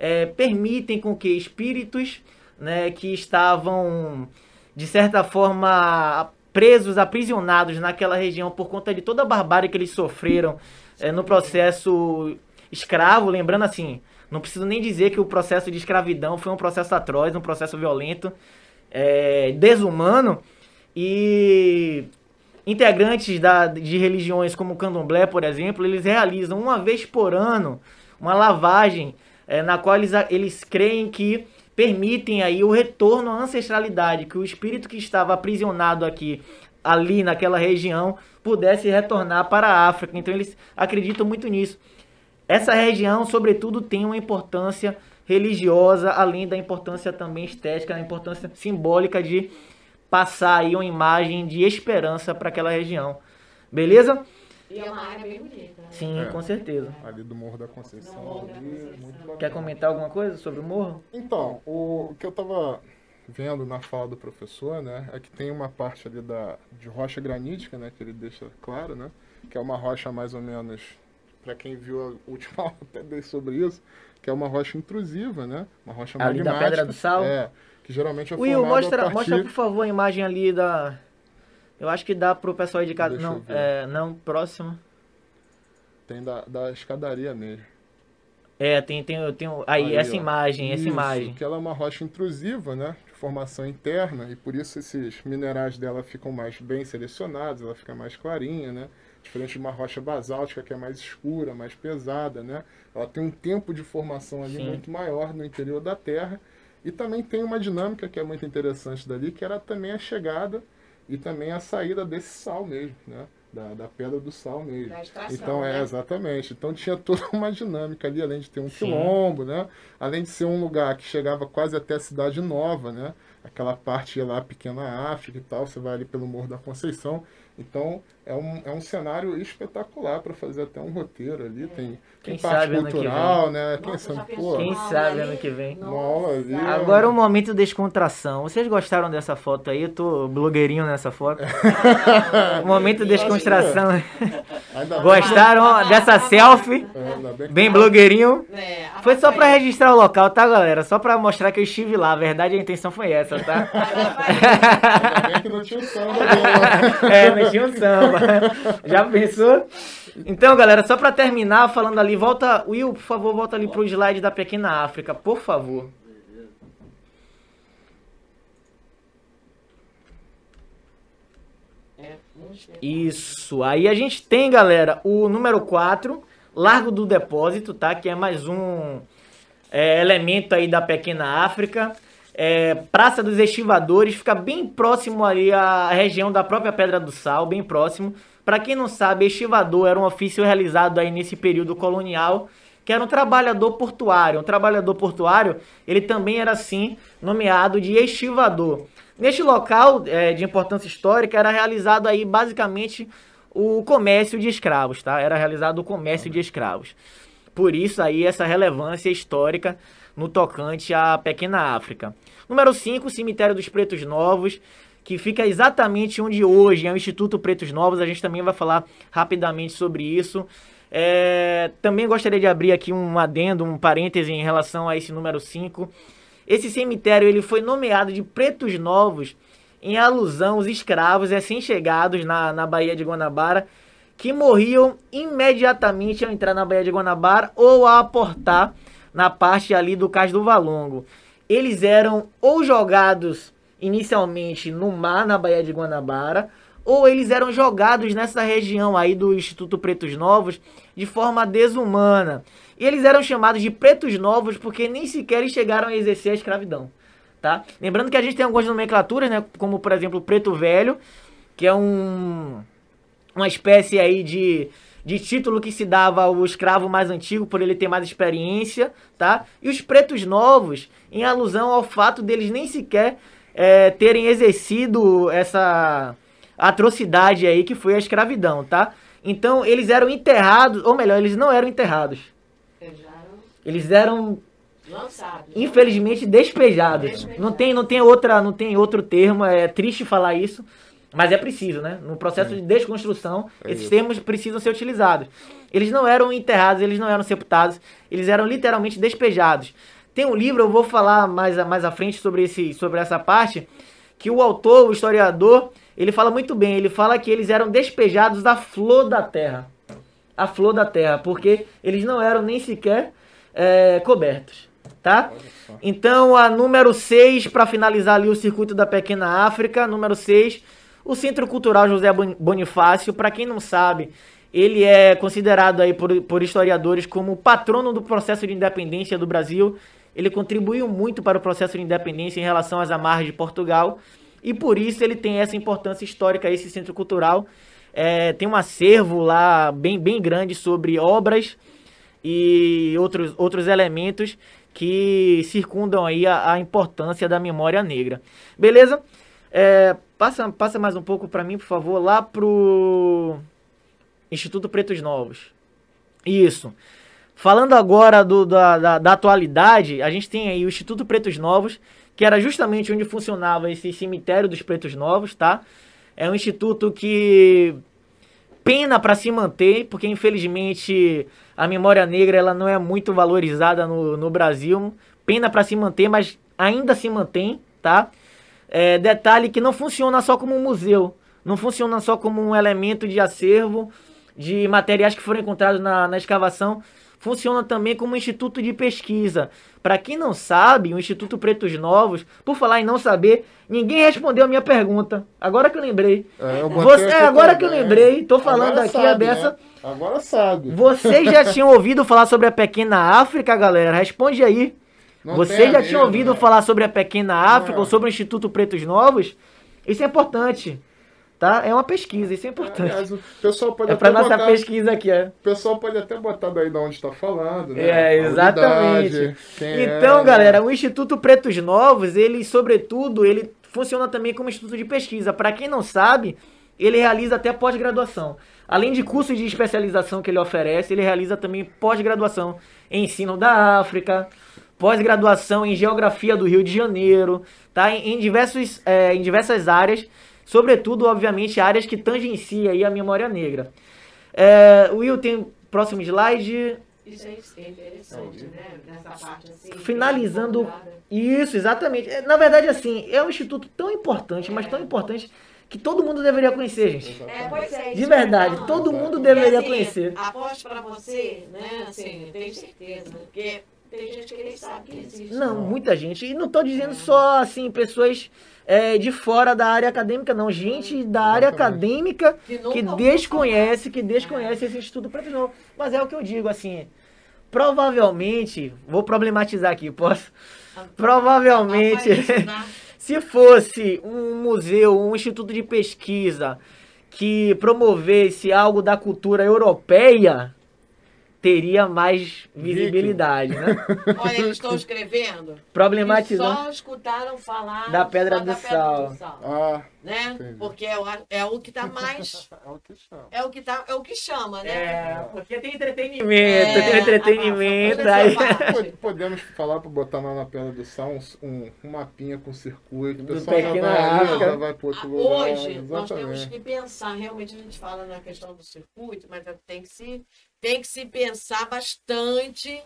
é, permitem com que espíritos né, que estavam, de certa forma, presos, aprisionados naquela região por conta de toda a barbárie que eles sofreram é, no processo escravo, lembrando assim, não preciso nem dizer que o processo de escravidão foi um processo atroz, um processo violento, é, desumano, e integrantes da, de religiões como o candomblé, por exemplo, eles realizam uma vez por ano uma lavagem eh, na qual eles, eles creem que permitem aí o retorno à ancestralidade, que o espírito que estava aprisionado aqui, ali naquela região, pudesse retornar para a África. Então eles acreditam muito nisso. Essa região, sobretudo, tem uma importância religiosa, além da importância também estética, a importância simbólica de passar aí uma imagem de esperança para aquela região. Beleza? E é uma área bem bonita. Né? Sim, É. com certeza. Ali do Morro da Conceição. Morro da ali, Conceição. muito bacana. Quer comentar alguma coisa sobre o morro? Então, o que eu tava vendo na fala do professor, né, é que tem uma parte ali da, de rocha granítica, né, que ele deixa claro, né, que é uma rocha mais ou menos para quem viu a última [LAUGHS] aula até sobre isso, que é uma rocha intrusiva, né? Uma rocha ali magmática. da Pedra do Sal? É, que geralmente é Will, formada mostra, a partir... mostra por favor a imagem ali da... Eu acho que dá pro pessoal aí de casa. Deixa Não, é, não, próximo. Tem da, da escadaria mesmo. É, tem, tem, tem aí, Aí, essa ó. imagem, essa Isso, imagem. que ela é uma rocha intrusiva, né? De formação interna, e por isso esses minerais dela ficam mais bem selecionados, ela fica mais clarinha, né? Diferente de uma rocha basáltica que é mais escura, mais pesada, né? Ela tem um tempo de formação ali Sim. muito maior no interior da Terra. E também tem uma dinâmica que é muito interessante dali, que era também a chegada e também a saída desse sal mesmo, né? Da, da pedra do sal mesmo. Da extração, Então, é, né? exatamente. Então tinha [LAUGHS] toda uma dinâmica ali, além de ter um Sim. quilombo, né? Além de ser um lugar que chegava quase até a Cidade Nova, né? Aquela parte lá, Pequena África e tal, você vai ali pelo Morro da Conceição. Então, é um, é um cenário espetacular para fazer até um roteiro ali. Tem, Quem tem parte sabe ano que cultural, né? Quem Nossa, pensou? pô, Quem sabe ano que vem. uma aula ali. Agora o momento descontração. Vocês gostaram dessa foto aí? Eu tô blogueirinho nessa foto. [LAUGHS] momento descontração. Ainda [LAUGHS] bem Gostaram dessa selfie? é, ainda bem que- Bem blogueirinho. É, Foi só pra Rafael- registrar o local, tá, galera? Só pra mostrar que eu estive lá. A verdade, a intenção foi essa, tá? Ainda bem que não tinha o samba dele. [LAUGHS] É, não tinha um samba. [LAUGHS] Já pensou? Então, galera, só pra terminar falando ali, volta, Will, por favor, volta ali pro slide da Pequena África, por favor. Isso. Aí a gente tem, galera, o número 4, Largo do Depósito, tá? Que é mais um é, elemento aí da Pequena África. É, Praça dos Estivadores, fica bem próximo ali à região da própria Pedra do Sal, bem próximo. Para quem não sabe, estivador era um ofício realizado aí nesse período colonial, que era um trabalhador portuário. Um trabalhador portuário, ele também era assim nomeado de estivador. Neste local é, de importância histórica era realizado aí basicamente o comércio de escravos, tá? Era realizado o comércio de escravos. Por isso aí essa relevância histórica no tocante à Pequena África. Número 5, Cemitério dos Pretos Novos, que fica exatamente onde hoje é o Instituto Pretos Novos. A gente também vai falar rapidamente sobre isso. É, também gostaria de abrir aqui um adendo, um parêntese em relação a esse número 5. Esse cemitério ele foi nomeado de Pretos Novos em alusão aos escravos recém-chegados na, na Baía de Guanabara que morriam imediatamente ao entrar na Baía de Guanabara ou a aportar na parte ali do Cais do Valongo. Eles eram ou jogados inicialmente no mar na Baía de Guanabara, ou eles eram jogados nessa região aí do Instituto Pretos Novos de forma desumana. E eles eram chamados de Pretos Novos porque nem sequer chegaram a exercer a escravidão. Tá? Lembrando que a gente tem algumas nomenclaturas, né? como por exemplo Preto Velho, que é um uma espécie aí de, de título que se dava ao escravo mais antigo por ele ter mais experiência, tá? E os pretos novos, em alusão ao fato deles nem sequer é, terem exercido essa atrocidade aí que foi a escravidão, tá? Então eles eram enterrados, ou melhor, eles não eram enterrados. Eles eram Eles eram lançados. infelizmente despejados. Despejados. Não tem, não tem outra, não tem outro termo, é triste falar isso, mas é preciso, né? No processo de desconstrução, É esses isso. termos precisam ser utilizados. Eles não eram enterrados, eles não eram sepultados, eles eram literalmente despejados. Tem um livro, eu vou falar mais, a- mais à frente sobre, esse, sobre essa parte, que o autor, o historiador, ele fala muito bem, ele fala que eles eram despejados da flor da terra. A flor da terra, porque eles não eram nem sequer é, cobertos, tá? Então, a número 6, para finalizar ali o circuito da Pequena África, número 6, o Centro Cultural José Bon- Bonifácio, para quem não sabe, ele é considerado aí por, por historiadores como o patrono do processo de independência do Brasil. Ele contribuiu muito para o processo de independência em relação às amarras de Portugal e por isso ele tem essa importância histórica, esse centro cultural. É, tem um acervo lá bem, bem grande sobre obras e outros, outros elementos que circundam aí a, a importância da memória negra. Beleza? É, passa, passa mais um pouco para mim, por favor, lá pro Instituto Pretos Novos. Isso. Falando agora do, da, da, da atualidade, a gente tem aí o Instituto Pretos Novos, que era justamente onde funcionava esse cemitério dos Pretos Novos, tá? É um instituto que pena para se manter, porque infelizmente a memória negra ela não é muito valorizada no, no Brasil. Pena para se manter, mas ainda se mantém, tá? É, detalhe que não funciona só como um museu, não funciona só como um elemento de acervo de materiais que foram encontrados na, na escavação, funciona também como um instituto de pesquisa. Para quem não sabe, o Instituto Pretos Novos, por falar em não saber, ninguém respondeu a minha pergunta. Agora que eu lembrei. É, eu Você, é, agora que eu lembrei, tô falando Agora aqui sabe, a beça. né? Agora sabe. Vocês já tinham ouvido falar sobre a Pequena África, galera? Responde aí. Não Vocês tenha já medo, tinham ouvido né? falar sobre a Pequena África Não. ou sobre o Instituto Pretos Novos? Isso é importante, tá? É uma pesquisa, isso é importante. Aliás, o pessoal pode É até pra nossa botar, pesquisa aqui, é. o pessoal pode até botar daí de onde está falando, né? É, exatamente. unidade, Então, é, galera, né? o Instituto Pretos Novos, ele, sobretudo, ele funciona também como instituto de pesquisa. Para quem não sabe, ele realiza até pós-graduação. Além de cursos de especialização que ele oferece, ele realiza também pós-graduação em ensino da África, pós-graduação em geografia do Rio de Janeiro, tá? Em, em diversos, é, em diversas áreas, sobretudo, obviamente, áreas que tangenciam aí a memória negra. É, Will, tem próximo slide. Isso é interessante, né? Nessa parte assim. Finalizando-. Isso, exatamente. É, Na verdade, assim, é um instituto tão importante, mas tão importante, que todo mundo deveria conhecer, gente. É, pois é, De verdade, todo mundo deveria assim, conhecer. Aposto pra você, né? Assim, tenho certeza. Porque tem gente que nem sabe que existe. Não, muita gente. E não tô dizendo só, assim, pessoas é, de fora da área acadêmica, não. Gente da área acadêmica Que que desconhece, que desconhece esse Preto Novo. Mas é o que eu digo, assim, provavelmente, vou problematizar aqui, posso? Provavelmente, Rapaz, né? [LAUGHS] se fosse um museu, um instituto de pesquisa que promovesse algo da cultura europeia, teria mais visibilidade, né? [LAUGHS] Olha, eles estão [LAUGHS] escrevendo. Problematizando. Só escutaram falar Da Pedra do da Sal. Ah, né? Entendi. Porque é o, é o que tá mais. [LAUGHS] é o que chama. É o que, tá, é o que chama, né? É, porque tem entretenimento, É, tem entretenimento. a- a- a- Aí... Podemos falar para botar lá na Pedra do Sal um, um, um mapinha com circuito. O Do pessoal já Pequena vai já vai para outro lugar. Hoje, nós temos Exatamente. que pensar, realmente a gente fala na questão do circuito, mas tem que se, tem que se pensar bastante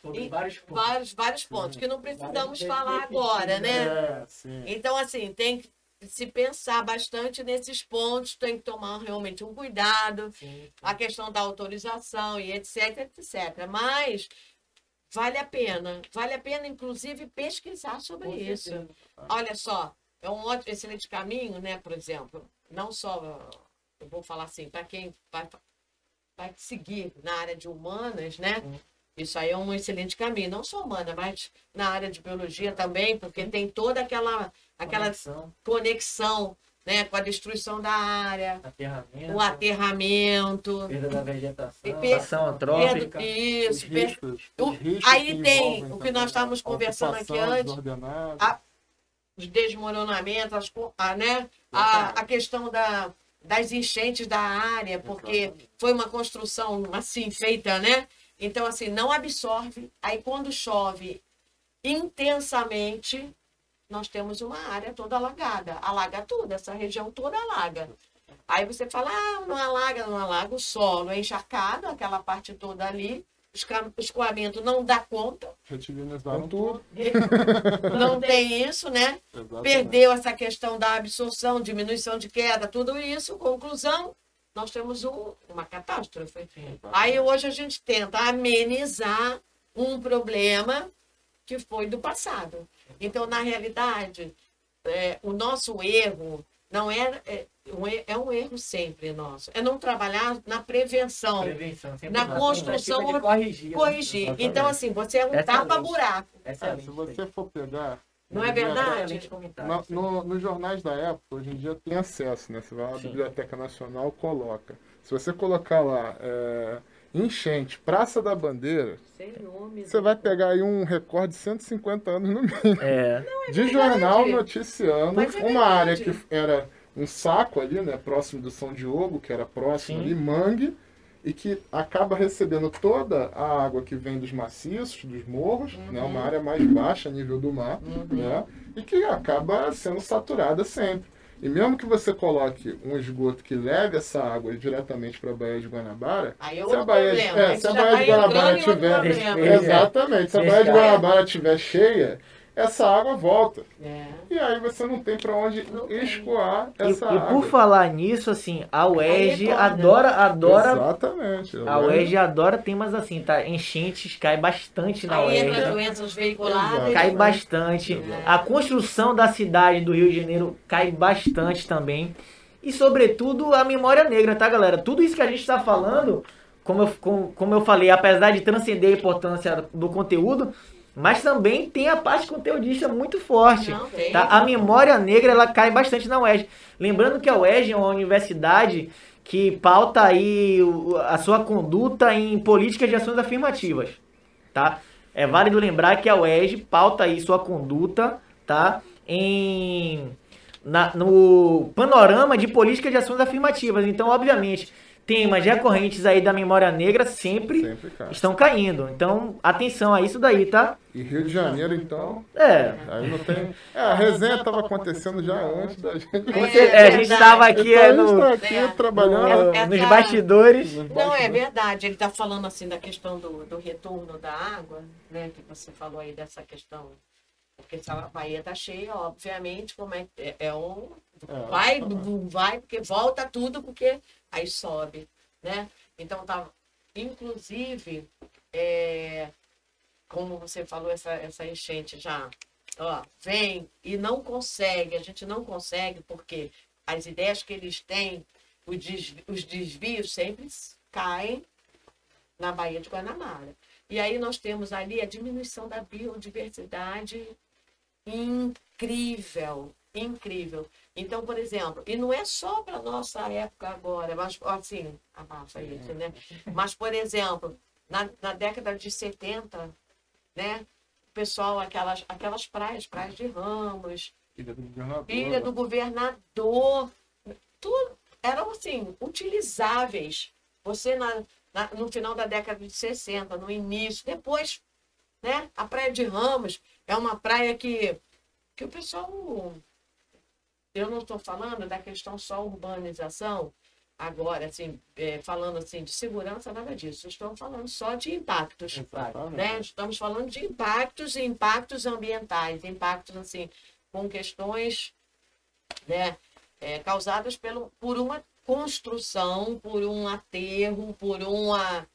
Sobre vários pontos. vários, vários pontos, que não precisamos falar agora, né? É, sim. Então, assim, tem que se pensar bastante nesses pontos, tem que tomar realmente um cuidado, Sim, a questão da autorização e etc, etc. Mas vale a pena, vale a pena, inclusive, pesquisar sobre com isso. certeza. Olha só, é um ótimo, excelente caminho, né? Por exemplo, não só, eu vou falar assim, para quem vai, vai seguir na área de humanas, né? Uhum. Isso aí é um excelente caminho, não só humana, mas na área de biologia também, porque tem toda aquela, aquela Conexão, conexão né, com a destruição da área, aterramento, o aterramento, perda da vegetação, per- ação antrópica. perda- isso, Os riscos, o- os riscos aí que tem o que nós estávamos a conversando aqui antes, a- os desmoronamentos, as co- a, né, a, a questão da, das enchentes da área, porque foi uma construção assim feita, né? Então, assim, não absorve. Aí, quando chove intensamente, nós temos uma área toda alagada. Alaga tudo, essa região toda alaga. Aí você fala, ah, não alaga, não alaga, o solo é encharcado, aquela parte toda ali, escoamento não dá conta, Retilizaram tudo. [LAUGHS] não tem isso, né? Exatamente. Perdeu essa questão da absorção, diminuição de queda, tudo isso, conclusão, nós temos um- uma catástrofe. Aí hoje a gente tenta amenizar um problema que foi do passado. Então, na realidade, é, o nosso erro não é, é, é um erro sempre nosso. É não trabalhar na prevenção, Prevenção, sempre na construção, de corrigir. né? corrigir. Então, assim, você é um Excelente. tapa-buraco. É, se você for pegar. Não é verdade? No- nos jornais da época, hoje em dia tem acesso, né? Você vai lá na. Biblioteca Nacional, coloca. Se você colocar lá, é, enchente, Praça da Bandeira, Sem nome. você vai pegar aí um recorde de 150 anos no mínimo. É, de jornal noticiando é uma área que era um saco ali, né, próximo do São Diogo, que era próximo Sim. ali, mangue, e que acaba recebendo toda a água que vem dos maciços, dos morros, né, Uhum. uma área mais baixa, nível do mar, né, e que acaba sendo saturada sempre. E mesmo que você coloque um esgoto que leve essa água diretamente para a Baía de Guanabara, Aí é se a Baía, problema. é, se a Baía de Guanabara em outro tiver. Exatamente, se a Baía de. Guanabara estiver cheia, essa água volta. É. E aí você não tem para onde escoar E, essa e água. por falar nisso, assim, a UERJ retorna. adora, adora. Exatamente. A UERJ adora temas assim, tá? Enchentes cai bastante na Aí entra UERJ. doenças veiculadas. Cai né? bastante. A construção da cidade do Rio de Janeiro cai bastante também. E, sobretudo, a memória negra, tá, galera? Tudo isso que a gente está falando, como eu, como, como eu falei, apesar de transcender a importância do conteúdo, mas também tem a parte conteudista muito forte. Não. Tá? A memória negra ela cai bastante na UERJ. Lembrando que a UERJ é uma universidade que pauta aí a sua conduta em políticas de ações afirmativas, tá? É válido lembrar que a UERJ pauta aí sua conduta, tá? Em na- no panorama de políticas de ações afirmativas. Então, obviamente, temas recorrentes aí da memória negra sempre Sempre cai. estão caindo. Então, atenção a isso daí, tá? E Rio de Janeiro, então, É, aí não tem. É, a resenha estava acontecendo já antes da gente. Você- é, a gente estava aqui Então, é, a gente no, está aqui É. trabalhando. no- É- nos bastidores. Não, é verdade. Ele está falando assim da questão do, do retorno da água, né? Que você falou aí dessa questão. Porque se a Bahia está cheia, obviamente, como é, é, é um. É. Vai, vai, porque volta tudo, porque aí sobe, né? Então tá. Inclusive, é, como você falou, essa, essa enchente já, ó, vem e não consegue, a gente não consegue, porque as ideias que eles têm, os os desvios sempre caem na Baía de Guanabara. E aí nós temos ali a diminuição da biodiversidade incrível, incrível. Então, por exemplo, e não é só para nossa época agora, mas assim, abafa isso, né? Mas, por exemplo, na, na década de 70, né? O pessoal, aquelas, aquelas praias, praias de Ramos, Filha do governador. filha do governador, tudo eram assim, utilizáveis. Você na, na- no final da década de 60, no início, depois, né? A Praia de Ramos é uma praia que, que o pessoal. Eu não estou falando da questão só urbanização, agora, assim, é, falando assim de segurança, nada disso. Estou falando só de impactos Exatamente. né? Estamos falando de impactos e impactos ambientais, impactos assim com questões, né, é, causadas pelo, por uma construção, por um aterro, por uma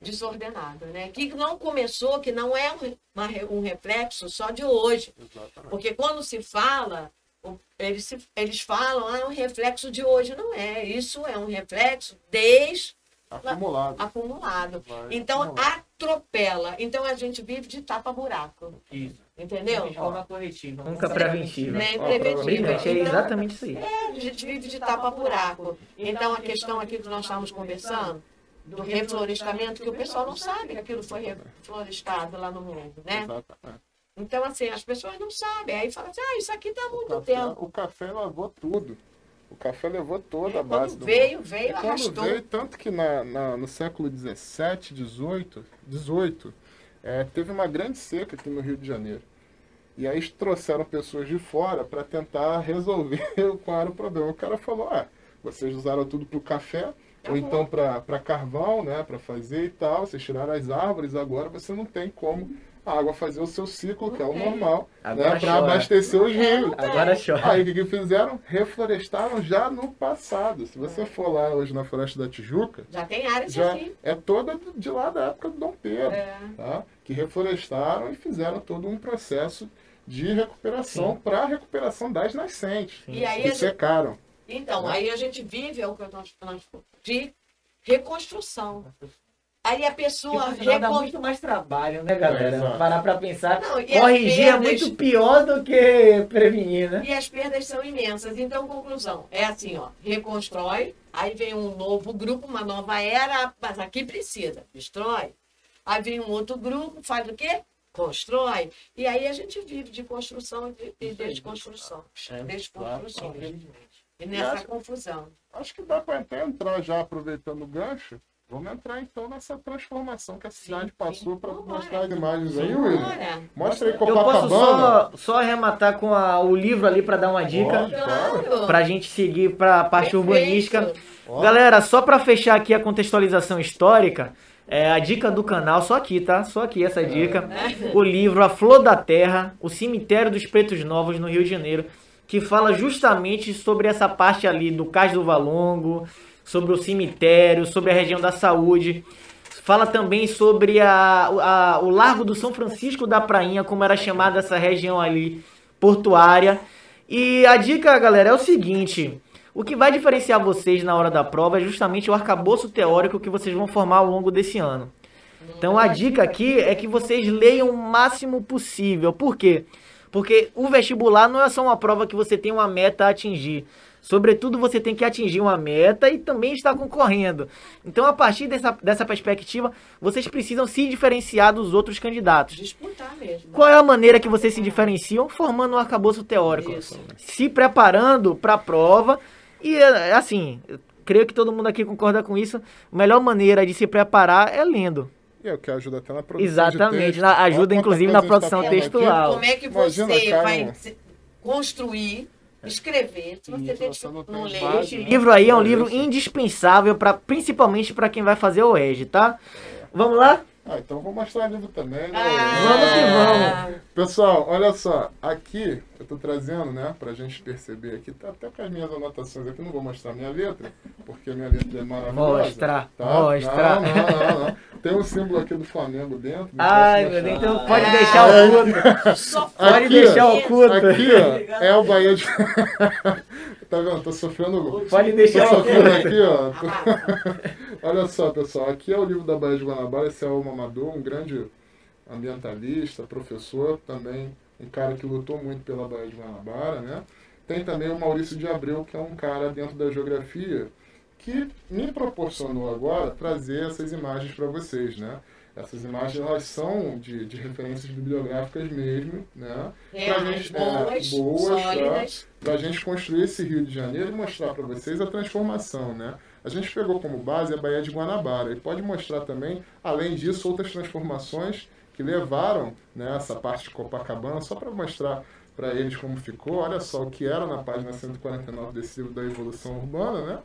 desordenada, né? Que não começou, que não é um, uma um reflexo só de hoje, Exatamente. porque quando se fala eles, se- eles falam, ah, é um reflexo de hoje. Não é. Isso é um reflexo desde Acumulado. acumulado. Vai Então, acumulando. atropela. Então, a gente vive de tapa-buraco. Isso. Entendeu? De forma corretiva. Nunca preventiva. Nem Ó, preventiva. É Então, exatamente isso aí. a gente vive de tapa-buraco. Então, a questão aqui que nós estávamos conversando, do reflorestamento, que o pessoal não sabe que aquilo foi reflorestado lá no mundo, né? Exatamente. Então, assim, as pessoas não sabem. Aí falam assim, ah, isso aqui há O muito café, tempo. o café levou tudo. O café levou toda a base do veio, veio, quando arrastou. veio, tanto que na, na- no século XVII, XVIII, XVIII, é, teve uma grande seca aqui no Rio de Janeiro. E aí trouxeram pessoas de fora para tentar resolver [LAUGHS] qual era o problema. O cara falou, ah, vocês usaram tudo para o café, ou então para carvão, né, para fazer e tal, vocês tiraram as árvores, agora você não tem como a água fazer o seu ciclo, que é o normal, Agora né, para abastecer os rios. Agora chora. Aí o que, que fizeram? Reflorestaram já no passado. Se você for lá hoje na Floresta da Tijuca, Já tem áreas já assim. é toda de lá da época do Dom Pedro, É. tá? que reflorestaram e fizeram todo um processo de recuperação para a recuperação das nascentes, E aí, que a gente- secaram. então, aí a gente vive é o que nós, nós de reconstrução. Aí a pessoa Tipo, dá muito mais trabalho, né, galera? Exato. Parar pra pensar. Não, Corrigir é perdas- muito pior do que prevenir, né? E as perdas são imensas. Então, conclusão, é assim, ó, reconstrói, aí vem um novo grupo, uma nova era, mas aqui precisa, destrói. Aí vem um outro grupo, faz o quê? Constrói. E aí a gente vive de construção e de, desconstrução. É, Desconstruções. E E nessa acho- confusão. Acho que dá para até entrar já aproveitando o gancho Vamos entrar então nessa transformação que a cidade Sim, passou para mostrar as imagens aí. William. Mostra aí Eu posso Copacabana. só, só arrematar com a- o livro ali pra dar uma dica. Claro. Pra gente seguir pra parte Perfeito. urbanística. Ó. Galera, só pra fechar aqui a contextualização histórica, é a dica do canal, só aqui, tá? Só aqui essa dica. O livro A Flor da Terra, o Cemitério dos Pretos Novos no Rio de Janeiro, que fala justamente sobre essa parte ali do Cais do Valongo, sobre o cemitério, sobre a região da saúde. Fala também sobre a, a- o Largo do São Francisco da Prainha, como era chamada essa região ali portuária. E a dica, galera, é o seguinte: o que vai diferenciar vocês na hora da prova é justamente o arcabouço teórico que vocês vão formar ao longo desse ano. Então a dica aqui é que vocês leiam o máximo possível. Por quê? Porque o vestibular não é só uma prova que você tem uma meta a atingir. Sobretudo, você tem que atingir uma meta e também estar concorrendo. Então, a partir dessa, dessa perspectiva, vocês precisam se diferenciar dos outros candidatos. Disputar mesmo. Qual é a maneira que vocês se diferenciam? Formando um arcabouço teórico. Isso. Se preparando para a prova. E, é, assim, creio que todo mundo aqui concorda com isso. A melhor maneira de se preparar é lendo. E é o que ajuda até na produção Exatamente, de texto. na- ajuda, inclusive, na tá produção aqui. textual. Como é que Imagina, você cai vai construir, escrever, se você, tem- não não, lê? Esse né? livro aí é um É livro indispensável, pra, principalmente para quem vai fazer o EG, tá? Vamos lá? Ah, então vou mostrar livro também, né? Vamos que vamos. Pessoal, olha só, aqui eu tô trazendo, né, pra gente perceber aqui, tá até com as minhas anotações aqui, não vou mostrar a minha letra, porque a minha letra é maravilhosa. Mostra, tá? mostra. Não, não, não, não. Tem um símbolo aqui do Flamengo dentro. Ai, meu Deus, então pode Ah. deixar oculto. Só Pode Aqui, deixar oculto. Aqui, ó, é o Bahia de... [LAUGHS] tá vendo? Tô sofrendo... Pode Tô deixar sofrendo oculto. aqui, ó. [LAUGHS] Olha só, pessoal, aqui é o livro da Baía de Guanabara, esse é o Mamador, um grande ambientalista, professor, também um cara que lutou muito pela Baía de Guanabara, né? Tem também o Maurício de Abreu, que é um cara dentro da geografia que me proporcionou agora trazer essas imagens para vocês, né? Essas imagens elas são de, de referências bibliográficas mesmo, né? reais, gente, é, boas, boas, tá? sólidas. para a gente construir esse Rio de Janeiro e mostrar para vocês a transformação, né? A gente pegou como base a Baía de Guanabara e pode mostrar também, além disso, outras transformações que levaram né, essa parte de Copacabana, só para mostrar para eles como ficou. Olha só o que era na página 149 desse livro da Evolução Urbana, né?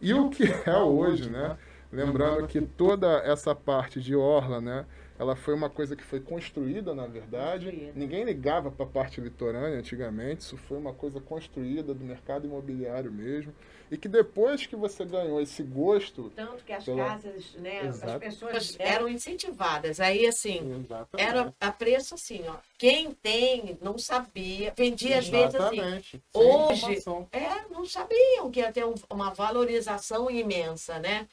E o que é hoje, né? Lembrando que toda essa parte de orla, né? Ela foi uma coisa que foi construída, na verdade. Construída. Ninguém ligava para a parte litorânea antigamente. Isso foi uma coisa construída do mercado imobiliário mesmo. E que depois que você ganhou esse gosto. Tanto que as Pela- casas, né, as pessoas eram incentivadas. Aí, assim, Exatamente. era a preço assim, ó. Quem tem, não sabia. Vendia às vezes assim. Exatamente. Sem hoje- informação. É, não sabiam que ia ter um- uma valorização imensa, né?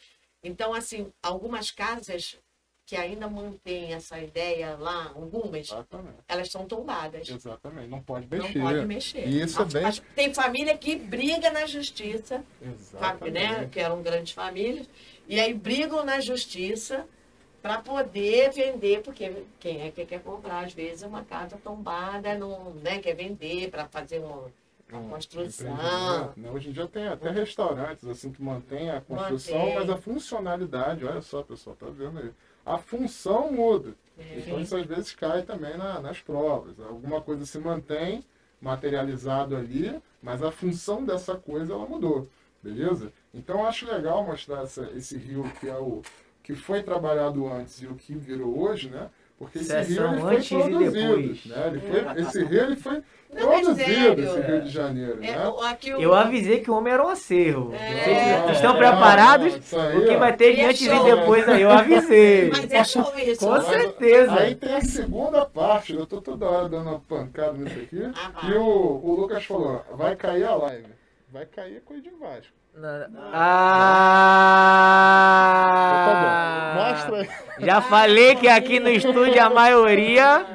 Então, assim, algumas casas que ainda mantêm essa ideia lá, algumas, Exatamente. elas são tombadas. Exatamente. Não pode Não mexer. pode mexer. Isso é bem- Tem família que briga na justiça, né? Exatamente. Que eram grandes famílias, e aí brigam na justiça para poder vender, porque quem é que quer comprar, às vezes, uma casa tombada, não né, quer vender para fazer uma, uma Um construção. né? Hoje em dia tem até restaurantes assim que mantém a construção, Mantém. mas a funcionalidade, olha só, pessoal, tá vendo aí? A função muda. É. Então isso às vezes cai também na- nas provas. Alguma coisa se mantém materializado ali, mas a função dessa coisa ela mudou, beleza? Então eu acho legal mostrar essa- esse rio que é o que foi trabalhado antes e o que virou hoje, né? Porque esse rio Sessão ele foi antes e produzido, depois. né? Ele foi, esse rio ele foi Não, é produzido, esse Rio de Janeiro, É, né? o- aqui o- Eu avisei que o homem era um acervo. É. Vocês estão Não, preparados? aí, O que vai ter de É antes e depois aí? Eu avisei. [LAUGHS] Mas é show isso. Com certeza. Aí tem a segunda parte, eu tô toda hora dando uma pancada nisso aqui. Ah, e o, o Lucas falou, vai cair a live. Vai cair coisa de Vasco. Ah! Então tá bom. Mostra aí. Já falei que aqui no estúdio a maioria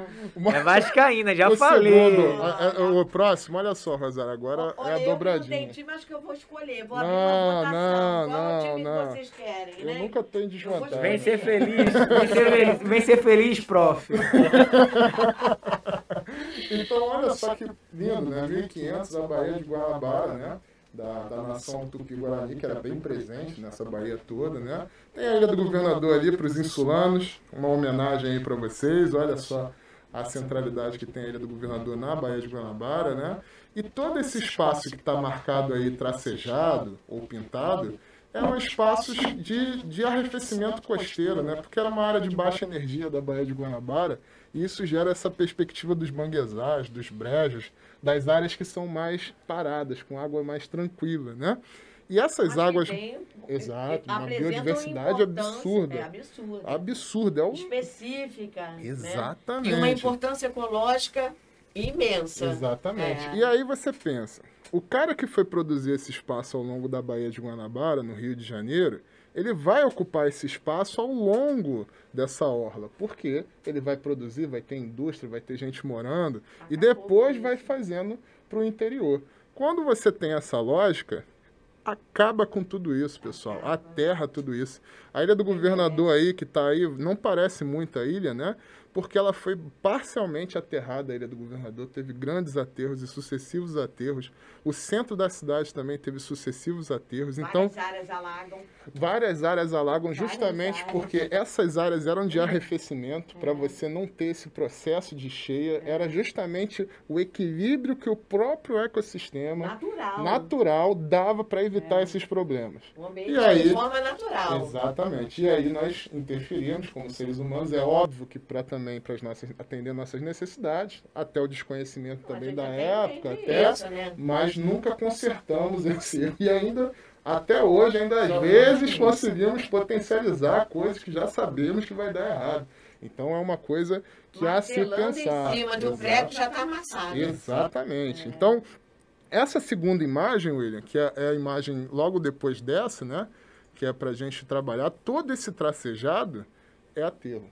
é vascaína, já o falei. segundo, a- a- o próximo, olha só, Rosário, agora Olha, é a eu dobradinha. não tenho time, acho que eu vou escolher. Vou Não, abrir uma votação. não, Qual é o time não, que vocês querem, Eu né? nunca tenho desvantagem. Vem ser feliz, vem ser feliz, vem ser feliz, prof. [LAUGHS] Então, olha só que lindo, né? 1500 a Baía de Guanabara, né? da, da nação tupi-guarani, que era bem presente nessa Bahia toda, né? Tem a Ilha do Governador ali para os insulanos, uma homenagem aí para vocês, olha só a centralidade que tem a Ilha do Governador na Baía de Guanabara, né? E todo esse espaço que está marcado aí, tracejado ou pintado, eram espaços de, de arrefecimento costeiro, né? Porque era uma área de baixa energia da Baía de Guanabara, e isso gera essa perspectiva dos manguezais, dos brejos, das áreas que são mais paradas, com água mais tranquila, né? E essas Mas águas. tem- Exato, uma biodiversidade absurda. É absurda. Absurda. É o... Específica. né? Exatamente. E uma importância ecológica imensa. Exatamente. É. E aí você pensa, o cara que foi produzir esse espaço ao longo da Baía de Guanabara, no Rio de Janeiro, ele vai ocupar esse espaço ao longo dessa orla, porque ele vai produzir, vai ter indústria, vai ter gente morando, e Acabou depois vai fazendo para o interior. Quando você tem essa lógica, acaba com tudo isso, pessoal. Aterra tudo isso. A ilha do governador aí, que está aí, não parece muito a ilha, né? Porque ela foi parcialmente aterrada, a ilha do governador. Teve grandes aterros e sucessivos aterros. O centro da cidade também teve sucessivos aterros. Então, Várias áreas alagam. várias áreas alagam Várias justamente áreas. porque essas áreas eram de arrefecimento para você não ter esse processo de cheia. Era justamente o equilíbrio que o próprio ecossistema Natural. natural dava para evitar esses problemas. O ambiente E aí- de forma natural. Exatamente. E aí nós interferimos como seres humanos. É óbvio que para também para nossas atender nossas necessidades, até o desconhecimento também da época, até, isso, né? mas nunca consertamos esse erro. E ainda até hoje ainda às vezes conseguimos potencializar coisas que já sabemos que vai dar errado. Então é uma coisa que há a se pensar. em cima de um Exato. prego já está amassado. Exatamente. Então, essa segunda imagem, William, que é é a imagem logo depois dessa, né? Que é para a gente trabalhar, todo esse tracejado é aterro.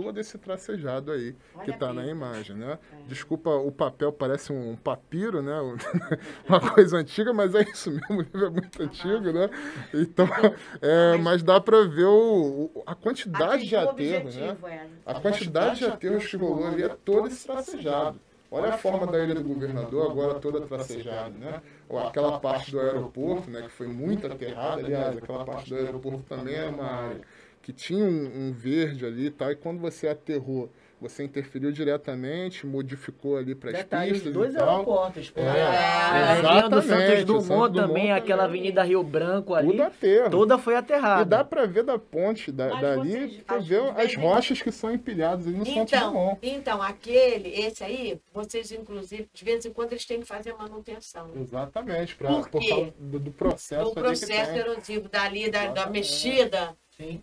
Todo esse tracejado aí Olha que está na imagem, né? Desculpa, o papel parece um papiro, né? [LAUGHS] Uma coisa antiga, mas é isso mesmo, [LAUGHS] o livro é muito antigo, né? Então, [LAUGHS] é, mas dá para ver o, a quantidade de aterros, né? é. A quantidade de aterros que rolou ali é todo esse tracejado. Olha a forma da Ilha do Governador, agora toda tracejada, né? Ou aquela parte do aeroporto, né, que foi muito aterrada. Aliás, aquela parte do aeroporto também era uma área que tinha um, um verde ali e tal. E quando você aterrou, você interferiu diretamente, modificou ali para as Detalhe, os pistas dois e tal. aeroportos. pô. É, a linha do Santos exatamente, Dumont Santos Dumont também, aquela também. avenida Rio Branco ali, Tudo aterro. toda foi E aterrada. dá para ver da ponte da, Mas dali, as- ver as rochas que são empilhadas ali no Santos Então, Dumont. então, aquele, esse aí, vocês, inclusive, de vez em quando eles têm que fazer manutenção. Exatamente, pra, Por por causa do, do processo, O ali que processo erosivo dali, da, da Exatamente. mexida, Sim.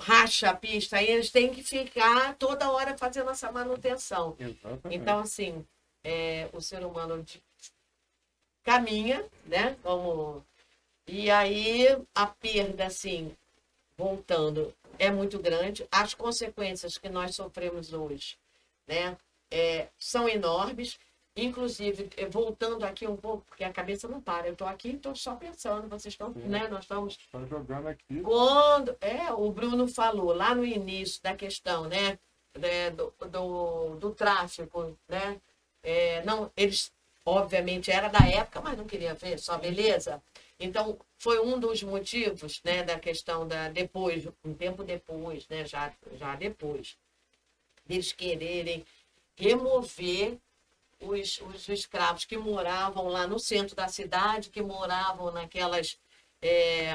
Racha a pista, aí eles têm que ficar toda hora fazendo essa manutenção. Exatamente. Então, assim, é, o ser humano de- caminha, né? Como... E aí a perda, assim, voltando, é muito grande. As consequências que nós sofremos hoje, né? é, são enormes. Inclusive, eh, voltando aqui um pouco, porque a cabeça não para. Eu estou aqui e estou só pensando, vocês estão, Sim. né? Nós estamos Tá jogando aqui. quando é, o Bruno falou lá no início da questão, né, é, do, do, do tráfico, né, é, não, eles obviamente era da época, mas não queria ver só beleza. Então foi um dos motivos, né, da questão da depois, um tempo depois, né, já já depois, deles quererem remover os, os escravos que moravam lá no centro da cidade, que moravam naquelas é,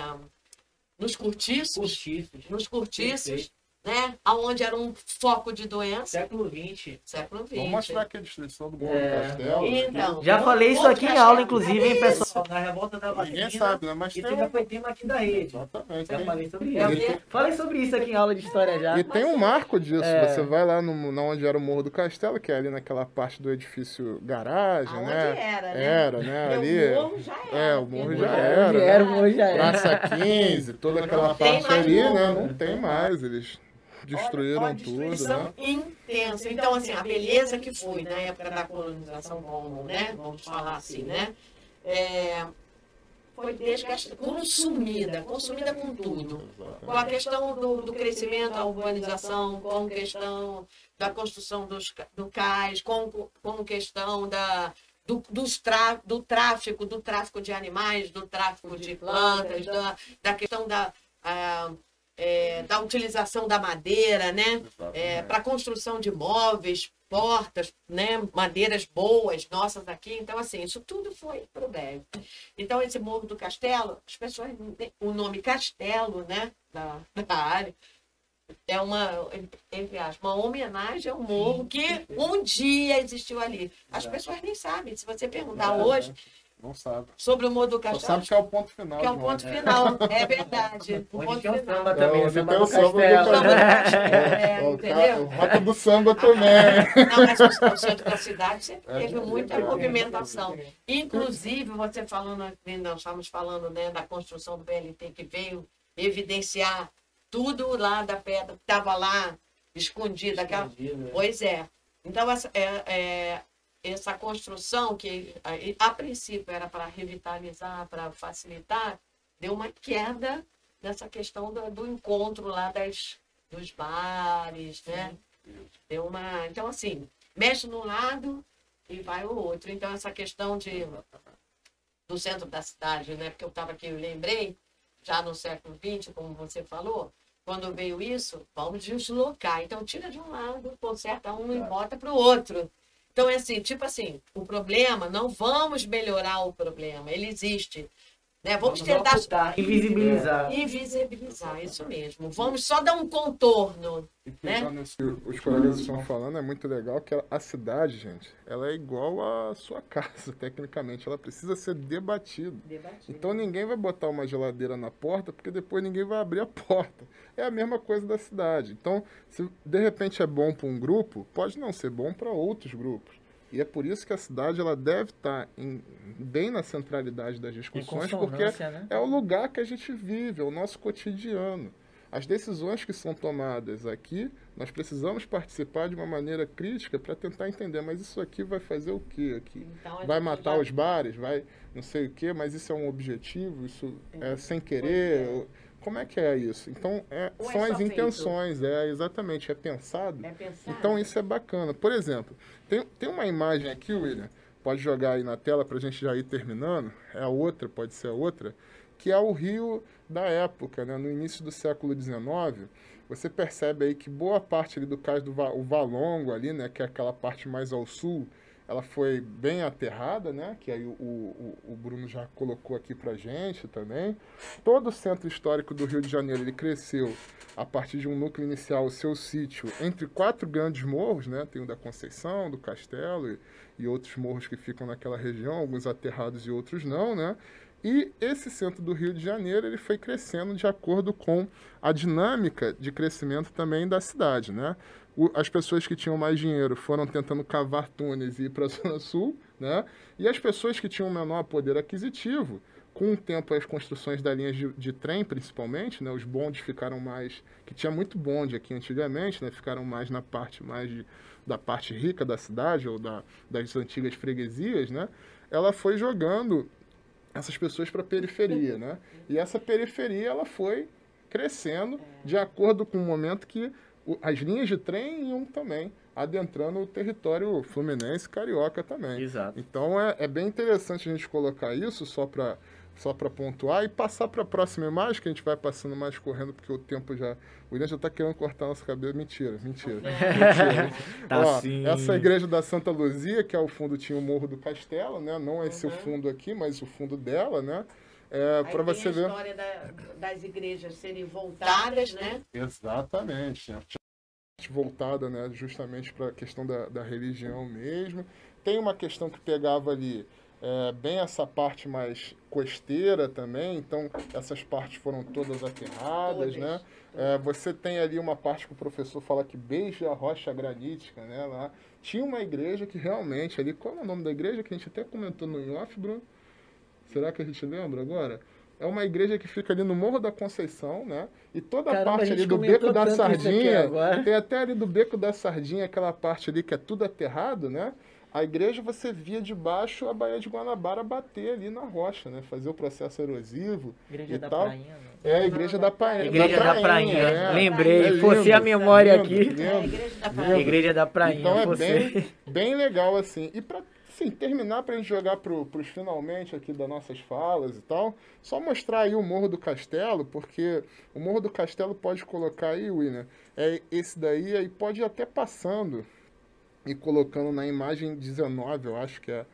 nos cortiços, Cortiços. nos cortiços, Perfeito. Né? Aonde era um foco de doença, Século XX. século XX. Vamos mostrar aqui a destruição do Morro É. do Castelo. Então, Já Outro falei isso aqui em aula, inclusive, hein, É pessoal? Na revolta da Ninguém sabe, né? Mas E tem teve a coitima aqui da rede. Exatamente. Já tem- falei sobre É isso. quê? Falei sobre isso aqui em aula de história já. E tem um marco disso. É. Você vai lá no, na onde era o Morro do Castelo, que é ali naquela parte do edifício garagem, Aonde né? era, né? Era, né? Ali. o morro já era. É, o morro já era, né? era, o morro já era. Praça 15, toda aquela tem parte ali, né? Não tem mais. Eles destruíram Olha, a tudo, destruição né? intensa. Então, assim, a beleza que foi na época da colonização, como, né? Vamos falar assim, né? É, foi desgastada, consumida, consumida com tudo. Com a questão do, do crescimento, a urbanização, com a questão da construção dos, do cais, com, com questão da, do, dos tra, do tráfico, do tráfico de animais, do tráfico de plantas, da, da questão da, a, é, da utilização da madeira, né? É, para construção de móveis, portas, né? Madeiras boas, nossas aqui. Então, assim, isso tudo foi para o breve. Então, esse Morro do Castelo, as pessoas, o nome Castelo, né? Da, [LAUGHS] da área, é uma, entre aspas, uma homenagem ao morro que um dia existiu ali. As pessoas nem sabem. Se você perguntar hoje não sabe. sobre o Morro do Só Castelo, sabe que é o ponto final. que é o ponto final. É verdade. O ponto o final. samba É, também, o onde samba do o samba do castelo. Samba do Castelo, É, é, o, entendeu? o rota do samba também. Não, mas o o centro da cidade sempre É, teve é, muita é, movimentação. Inclusive, você falando, nós estávamos falando né, da construção do BLT que veio evidenciar tudo lá da pedra que estava lá escondida. Aquela... Né? Pois é. Então, essa, é, é, essa construção, que a, a princípio era para revitalizar, para facilitar, deu uma queda nessa questão do, do encontro lá das, dos bares, né? Deu uma. Então, assim, mexe num lado e vai o outro. Então, essa questão de, do centro da cidade, né? Porque eu estava aqui, eu lembrei, já no século XX, como você falou, quando veio isso, vamos deslocar. Então, tira de um lado, conserta um e bota para o outro. Então, é assim, tipo assim, o problema, não vamos melhorar o problema, ele existe. Né? Vamos, tentar ocultar, invisibilizar. invisibilizar, isso mesmo. Vamos só dar um contorno. E Né? isso que os colegas estão falando, é muito legal que a cidade, gente, ela é igual à sua casa, [LAUGHS] tecnicamente. Ela precisa ser debatida. Então ninguém vai botar uma geladeira na porta, porque depois ninguém vai abrir a [LAUGHS] porta. É a mesma coisa da cidade. Então, se de repente é bom para um grupo, pode não ser bom para outros grupos. E é por isso que a cidade ela deve estar em- bem na centralidade das discussões, porque consonância, né? é o lugar que a gente vive, é o nosso cotidiano. As decisões que são tomadas aqui, nós precisamos participar de uma maneira crítica para tentar entender, mas isso aqui vai fazer o que aqui? Então, Vai matar vai- os bares, vai não sei o que, mas isso é um objetivo, isso é sem Pois querer. Como é que é isso? Então, é- é são as feito? intenções, é exatamente, é pensado. É pensar. Então isso é bacana. Por exemplo, tem, tem uma imagem aqui, William, pode jogar aí na tela para a gente já ir terminando. É a outra, pode ser a outra, que é o Rio da época, né? no início do século XIX. Você percebe aí que boa parte ali do cais do Va- o Valongo ali, né, que é aquela parte mais ao sul, ela foi bem aterrada, né? Que aí o, o, o Bruno já colocou aqui pra gente também. Todo o centro histórico do Rio de Janeiro ele cresceu a partir de um núcleo inicial, o seu sítio, entre quatro grandes morros, né? Tem o da Conceição, do Castelo e, e outros morros que ficam naquela região, alguns aterrados e outros não, né? E esse centro do Rio de Janeiro ele foi crescendo de acordo com a dinâmica de crescimento também da cidade, né? As pessoas que tinham mais dinheiro foram tentando cavar túneis e ir para a [LAUGHS] Zona Sul, né? E as pessoas que tinham menor poder aquisitivo, com o tempo as construções da linha de, de trem, principalmente, né? Os bondes ficaram mais, que tinha muito bonde aqui antigamente, né? Ficaram mais na parte mais de, da parte rica da cidade ou da, das antigas freguesias, né? Ela foi jogando essas pessoas para a periferia, né? E essa periferia ela foi crescendo de acordo com o momento que as linhas de trem iam também adentrando o território fluminense carioca também. Exato. Então é, é bem interessante a gente colocar isso só para só para pontuar e passar para a próxima imagem que a gente vai passando mais correndo porque o tempo já o William já está querendo cortar nosso cabelo mentira mentira, [LAUGHS] mentira. [LAUGHS] Tá Ó, sim. essa é a igreja da Santa Luzia que ao fundo tinha o Morro do Castelo né não esse o Uhum. fundo aqui mas o fundo dela né é, para você a ver história da- das igrejas serem voltadas, né? Exatamente. Voltada né, justamente para a questão da, da religião mesmo. Tem uma questão que pegava ali é, bem essa parte mais costeira também, então essas partes foram todas aterradas, Todas. né? É, você tem ali uma parte que o professor fala que beija a rocha granítica, né? Lá. Tinha uma igreja que realmente ali, qual é o nome da igreja que a gente até comentou no off, Bruno? Será que a gente lembra agora? É uma igreja que fica ali no Morro da Conceição, né? E toda a Caramba, a parte ali do Beco da Sardinha, tem até ali do Beco da Sardinha, aquela parte ali que é tudo aterrado, né? A igreja você via de baixo a Baía de Guanabara bater ali na rocha, né? Fazer o processo erosivo Igreja e da tal. Prainha. não. É a igreja da Prainha. Igreja da Prainha. é. Lembrei, É forcei a memória lindo, aqui. lindo. É a igreja da. Praia. Igreja da Prainha. Então é você. bem, bem legal assim. E para Assim, terminar para a gente jogar para os finalmente aqui das nossas falas e tal, só mostrar aí o Morro do Castelo, porque o Morro do Castelo pode colocar aí, William, é esse daí, aí pode ir até passando e colocando na imagem 19, eu acho que é,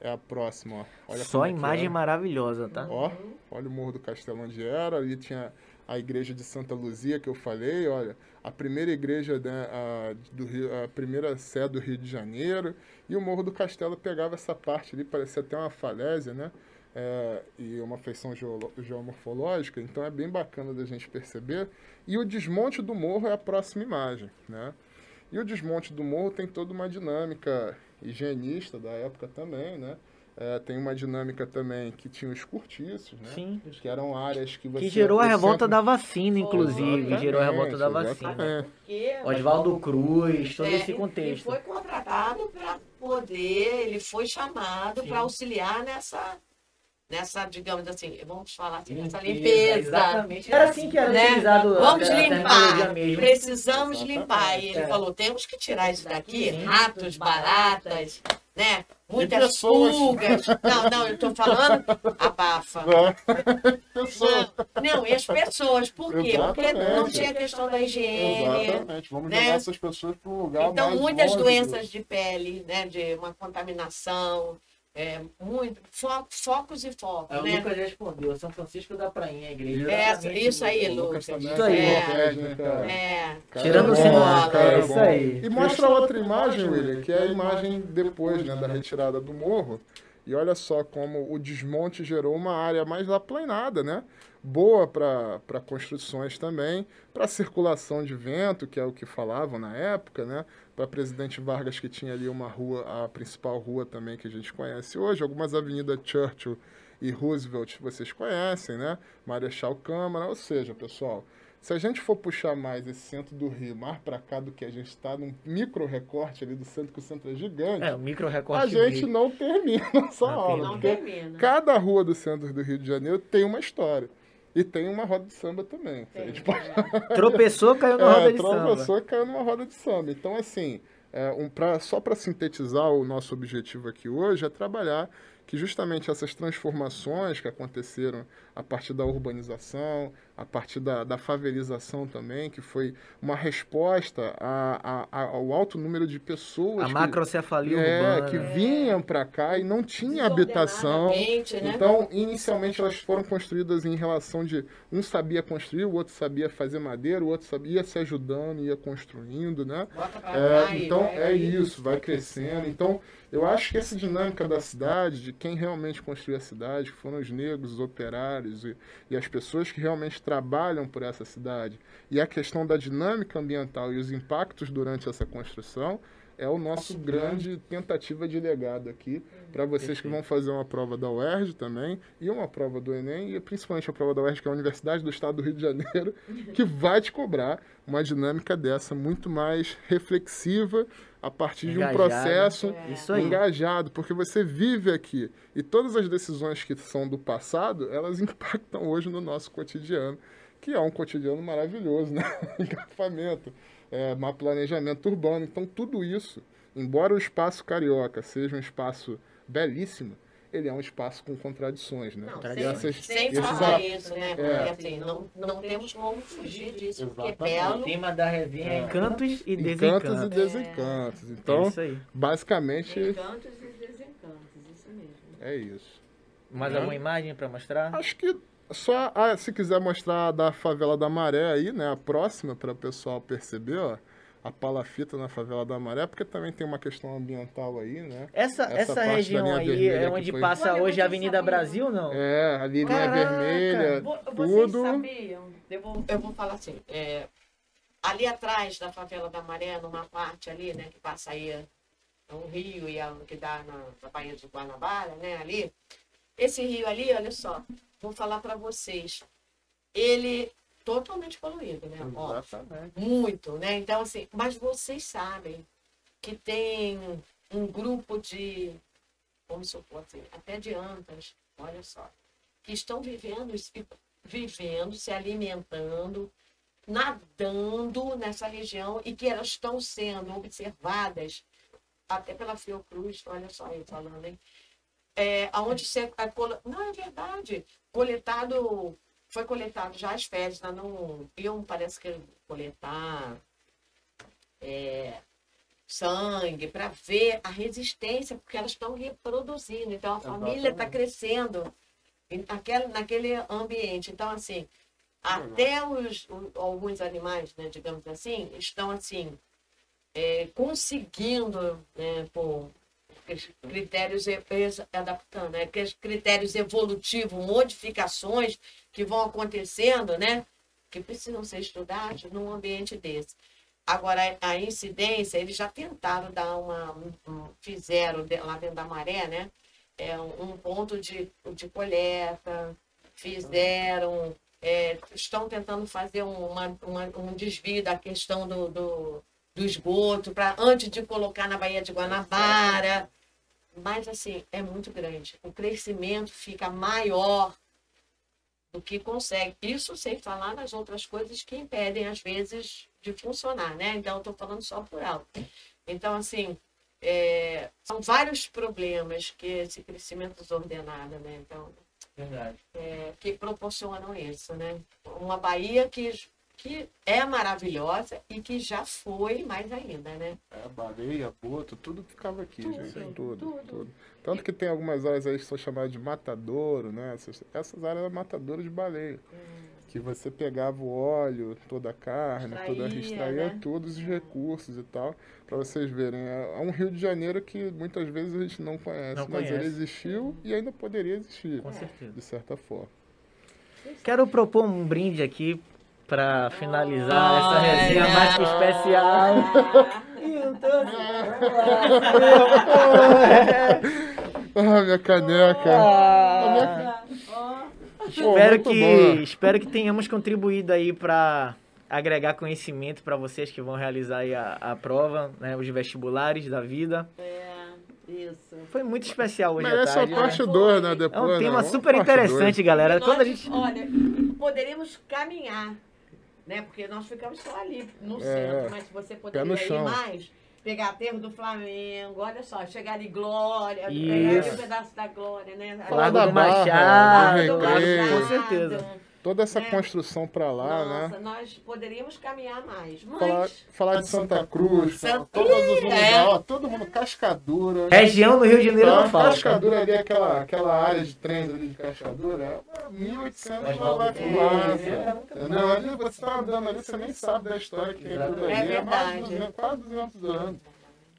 é a próxima, ó. Olha Só é imagem é. maravilhosa, tá? Ó, olha o Morro do Castelo onde era, ali tinha a igreja de Santa Luzia que eu falei, olha, a primeira igreja, né, a, do Rio, a primeira sé do Rio de Janeiro, e o Morro do Castelo pegava essa parte ali, parecia até uma falésia, né, é, e uma feição geomorfológica, então é bem bacana da gente perceber. E o desmonte do morro é a próxima imagem, né. E o desmonte do morro tem toda uma dinâmica higienista da época também, né? É, tem uma dinâmica também que tinha os cortiços, né? Sim. Que eram áreas que você... Que gerou a revolta da vacina, inclusive. Gerou a revolta da vacina. Oswaldo Cruz, todo É, esse contexto. foi contratado para poder, ele foi chamado para auxiliar nessa, nessa, digamos assim, vamos falar assim, nessa Limpeza, limpeza. Exatamente. Era assim que era Né? utilizado Vamos limpar, precisamos Exatamente. limpar. E ele É. falou, temos que tirar isso daqui, Sim. ratos, baratas, né? Muitas pessoas. pulgas. Não, não, eu estou falando abafa. [LAUGHS] Pessoas. Não, não, e as pessoas, por quê? Porque não Exatamente. tinha questão da higiene. Exatamente. Vamos né? jogar essas pessoas para um lugar Então, mais muitas longe doenças de pele, né? De uma contaminação, é, muito, fo- focos e focos, o né? Lucas respondeu, São Francisco da Prainha, a igreja. É, isso aí, o Lucas Isso aí. é É, né, cara? é, Cara, Tirando é o sinal, é é isso aí. E mostra outra imagem, William, que é a imagem depois né, da retirada do morro. E olha só como o desmonte gerou uma área mais aplanada, né? Boa para construções também, para circulação de vento, que é o que falavam na época, né? Para Presidente Vargas, que tinha ali uma rua, a principal rua também que a gente conhece hoje, algumas avenidas Churchill e Roosevelt vocês conhecem, né? Marechal Câmara, ou seja, pessoal, se a gente for puxar mais esse centro do Rio, mais para cá do que a gente está, num micro recorte ali do centro, que o centro é gigante, É, o micro recorte. a gente não termina [LAUGHS] essa Não aula. não porque termina. cada rua do centro do Rio de Janeiro tem uma história. E tem uma roda de samba também. A gente pode [LAUGHS] Tropeçou, caiu na é, roda de samba. tropeçou e caiu numa roda de samba. Então, assim, é, um, pra, só para sintetizar o nosso objetivo aqui hoje é trabalhar que justamente essas transformações que aconteceram a partir da urbanização, a partir da, da favelização também, que foi uma resposta a, a- a- ao alto número de pessoas A que, macrocefalia é, urbana. que vinham para cá e não tinha habitação. Né? Então, inicialmente elas foram construídas em relação de um sabia construir, o outro sabia fazer madeira, o outro sabia se ajudando, ia construindo, né? É, e então vai- é isso, vai crescendo. Então, eu acho que essa dinâmica da cidade, de quem realmente construiu a cidade, que foram os negros, os operários e, e as pessoas que realmente trabalham por essa cidade, e a questão da dinâmica ambiental e os impactos durante essa construção, é o nosso grande tentativa de legado aqui para vocês que vão fazer uma prova da UERJ também e uma prova do Enem e principalmente a prova da UERJ que é a Universidade do Estado do Rio de Janeiro [LAUGHS] que vai te cobrar uma dinâmica dessa muito mais reflexiva a partir de um Engajado. processo Isso aí. engajado, porque você vive aqui e todas as decisões que são do passado, elas [LAUGHS] impactam hoje no nosso cotidiano, que é um cotidiano maravilhoso, né? [LAUGHS] Engarrafamento, é, planejamento urbano. Então, tudo isso, embora o espaço carioca seja um espaço belíssimo, ele é um espaço com contradições, né? Não, sem, Essas- sem esses falar isso, né? É. Porque assim, não, não temos como fugir disso, porque Exatamente. belo O tema da resenha é encantos e Encantos desencantos. e desencantos. É Então, isso aí. basicamente, encantos e desencantos, isso mesmo. é isso. Mais Né? alguma imagem pra mostrar? Acho que só, ah, se quiser mostrar a da favela da Maré aí, né, a próxima para o pessoal perceber, ó, a palafita na favela da Maré, porque também tem uma questão ambiental aí, né? Essa, Essa essa, região aí é onde foi- passa Olha, hoje a vocês Avenida sabiam. Brasil, não? É, a linha Caraca! vermelha, Vo- tudo. Vocês sabiam? Eu vou, eu vou falar assim, é, ali atrás da favela da Maré, numa parte ali, né, que passa aí é um rio e a, que dá na, na Baía de Guanabara, né, ali. Esse rio ali, olha só, vou falar para vocês, ele totalmente poluído, né? Ó, Exatamente. muito, né? Então, assim, mas vocês sabem que tem um grupo de, vamos supor assim, até de antas, olha só, que estão vivendo, vivendo, se alimentando, nadando nessa região e que elas estão sendo observadas até pela Fiocruz, olha só eu falando, hein? É, onde você. é colo- Não, é verdade. Coletado. Foi coletado já as fezes, lá no. Iam, parece que coletar é, sangue para ver a resistência, porque elas estão reproduzindo. Então a família está crescendo naquele, naquele ambiente. Então, assim, até os, o- alguns animais, né, digamos assim, estão assim, é, conseguindo, né, por critérios adaptando, né, critérios evolutivos, modificações que vão acontecendo, né, que precisam ser estudados num ambiente desse. Agora, a incidência, eles já tentaram dar uma. um- um- fizeram lá dentro da maré, né? É, um ponto de, de coleta, fizeram. é, estão tentando fazer um- uma, uma- um desvio da questão do, do, do esgoto, para antes de colocar na Baía de Guanabara. Mas, assim, é muito grande. O crescimento fica maior do que consegue. Isso sem falar nas outras coisas que impedem, às vezes, de funcionar, né? Então, estou falando só por alto. Então, assim, é, são vários problemas que esse crescimento desordenado, né? Então, Verdade. é, que proporcionam isso, né? Uma Bahia que, que é maravilhosa e que já foi mais ainda, né? É, baleia, boto, tudo ficava aqui, Tudo, gente. Tudo, tudo. tudo, Tanto que tem algumas áreas aí que são chamadas de matadouro, né? Essas, essas áreas eram matadouro de baleia. Que você pegava o óleo, toda a carne, toda Extraía, extraía né? todos os recursos e tal. Pra vocês verem, é é um Rio de Janeiro que muitas vezes a gente não conhece, Não mas ele existiu e ainda poderia existir, Com certeza. de certa forma. Quero propor um brinde aqui para finalizar essa Olha. resenha mais que especial. Ah, minha caneca! Ah, Pô, espero muito que espero que tenhamos contribuído aí para agregar conhecimento para vocês que vão realizar aí a, a prova, né, os vestibulares da vida. É, isso. Foi muito especial hoje Merece tarde. né? parte 2, né? É Depois, um né? tema Vamos super interessante, galera. E Quando a nós, gente Olha, poderíamos caminhar, né? Porque nós ficamos só ali no É. centro, mas se você poderia ir mais, pegar aterro do Flamengo, olha só, chegar em Glória, pegar Isso. ali um pedaço da Glória, né? Falar da Barra, Machado, do Largo- Recreio. com certeza. Toda essa né? construção pra lá, Nossa, né? nós poderíamos caminhar mais, mas... Falar, falar de Santa Cruz, Santa- todos os lugares, É. ó, todo mundo, Cascadura. região do Rio de Janeiro não Então, falta. Cascadura ali, aquela, aquela área de trens ali de Cascadura, é 1800 Mas lá vai não fumaça. é muita Entendeu? Ali você tá andando ali, você nem sabe da história que tem tudo ali. É mais de verdade. 200, quase 200 anos.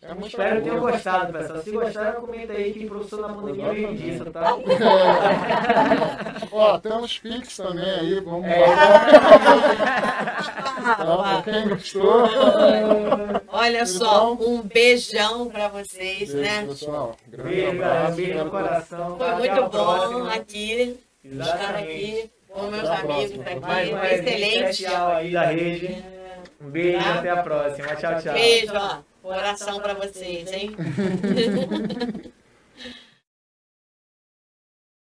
É muito Espero que tenham gostado, pessoal. Se gostaram, comenta aí que o professor da pandemia veio disso, tá? Ó, temos Pix também aí, vamos É. Tá, pra [LAUGHS] quem gostou. Olha só, um beijão pra vocês, Beijo, né? pessoal. Grande Beijo, abraço. Beijo no coração. Foi muito bom próxima. aqui, estar Exatamente. aqui com meus Até amigos aqui. Mais Foi resenha excelente. aí da rede. Um beijo e até a próxima. Tchau, tchau. Beijo, ó. Coração pra vocês, hein? [LAUGHS]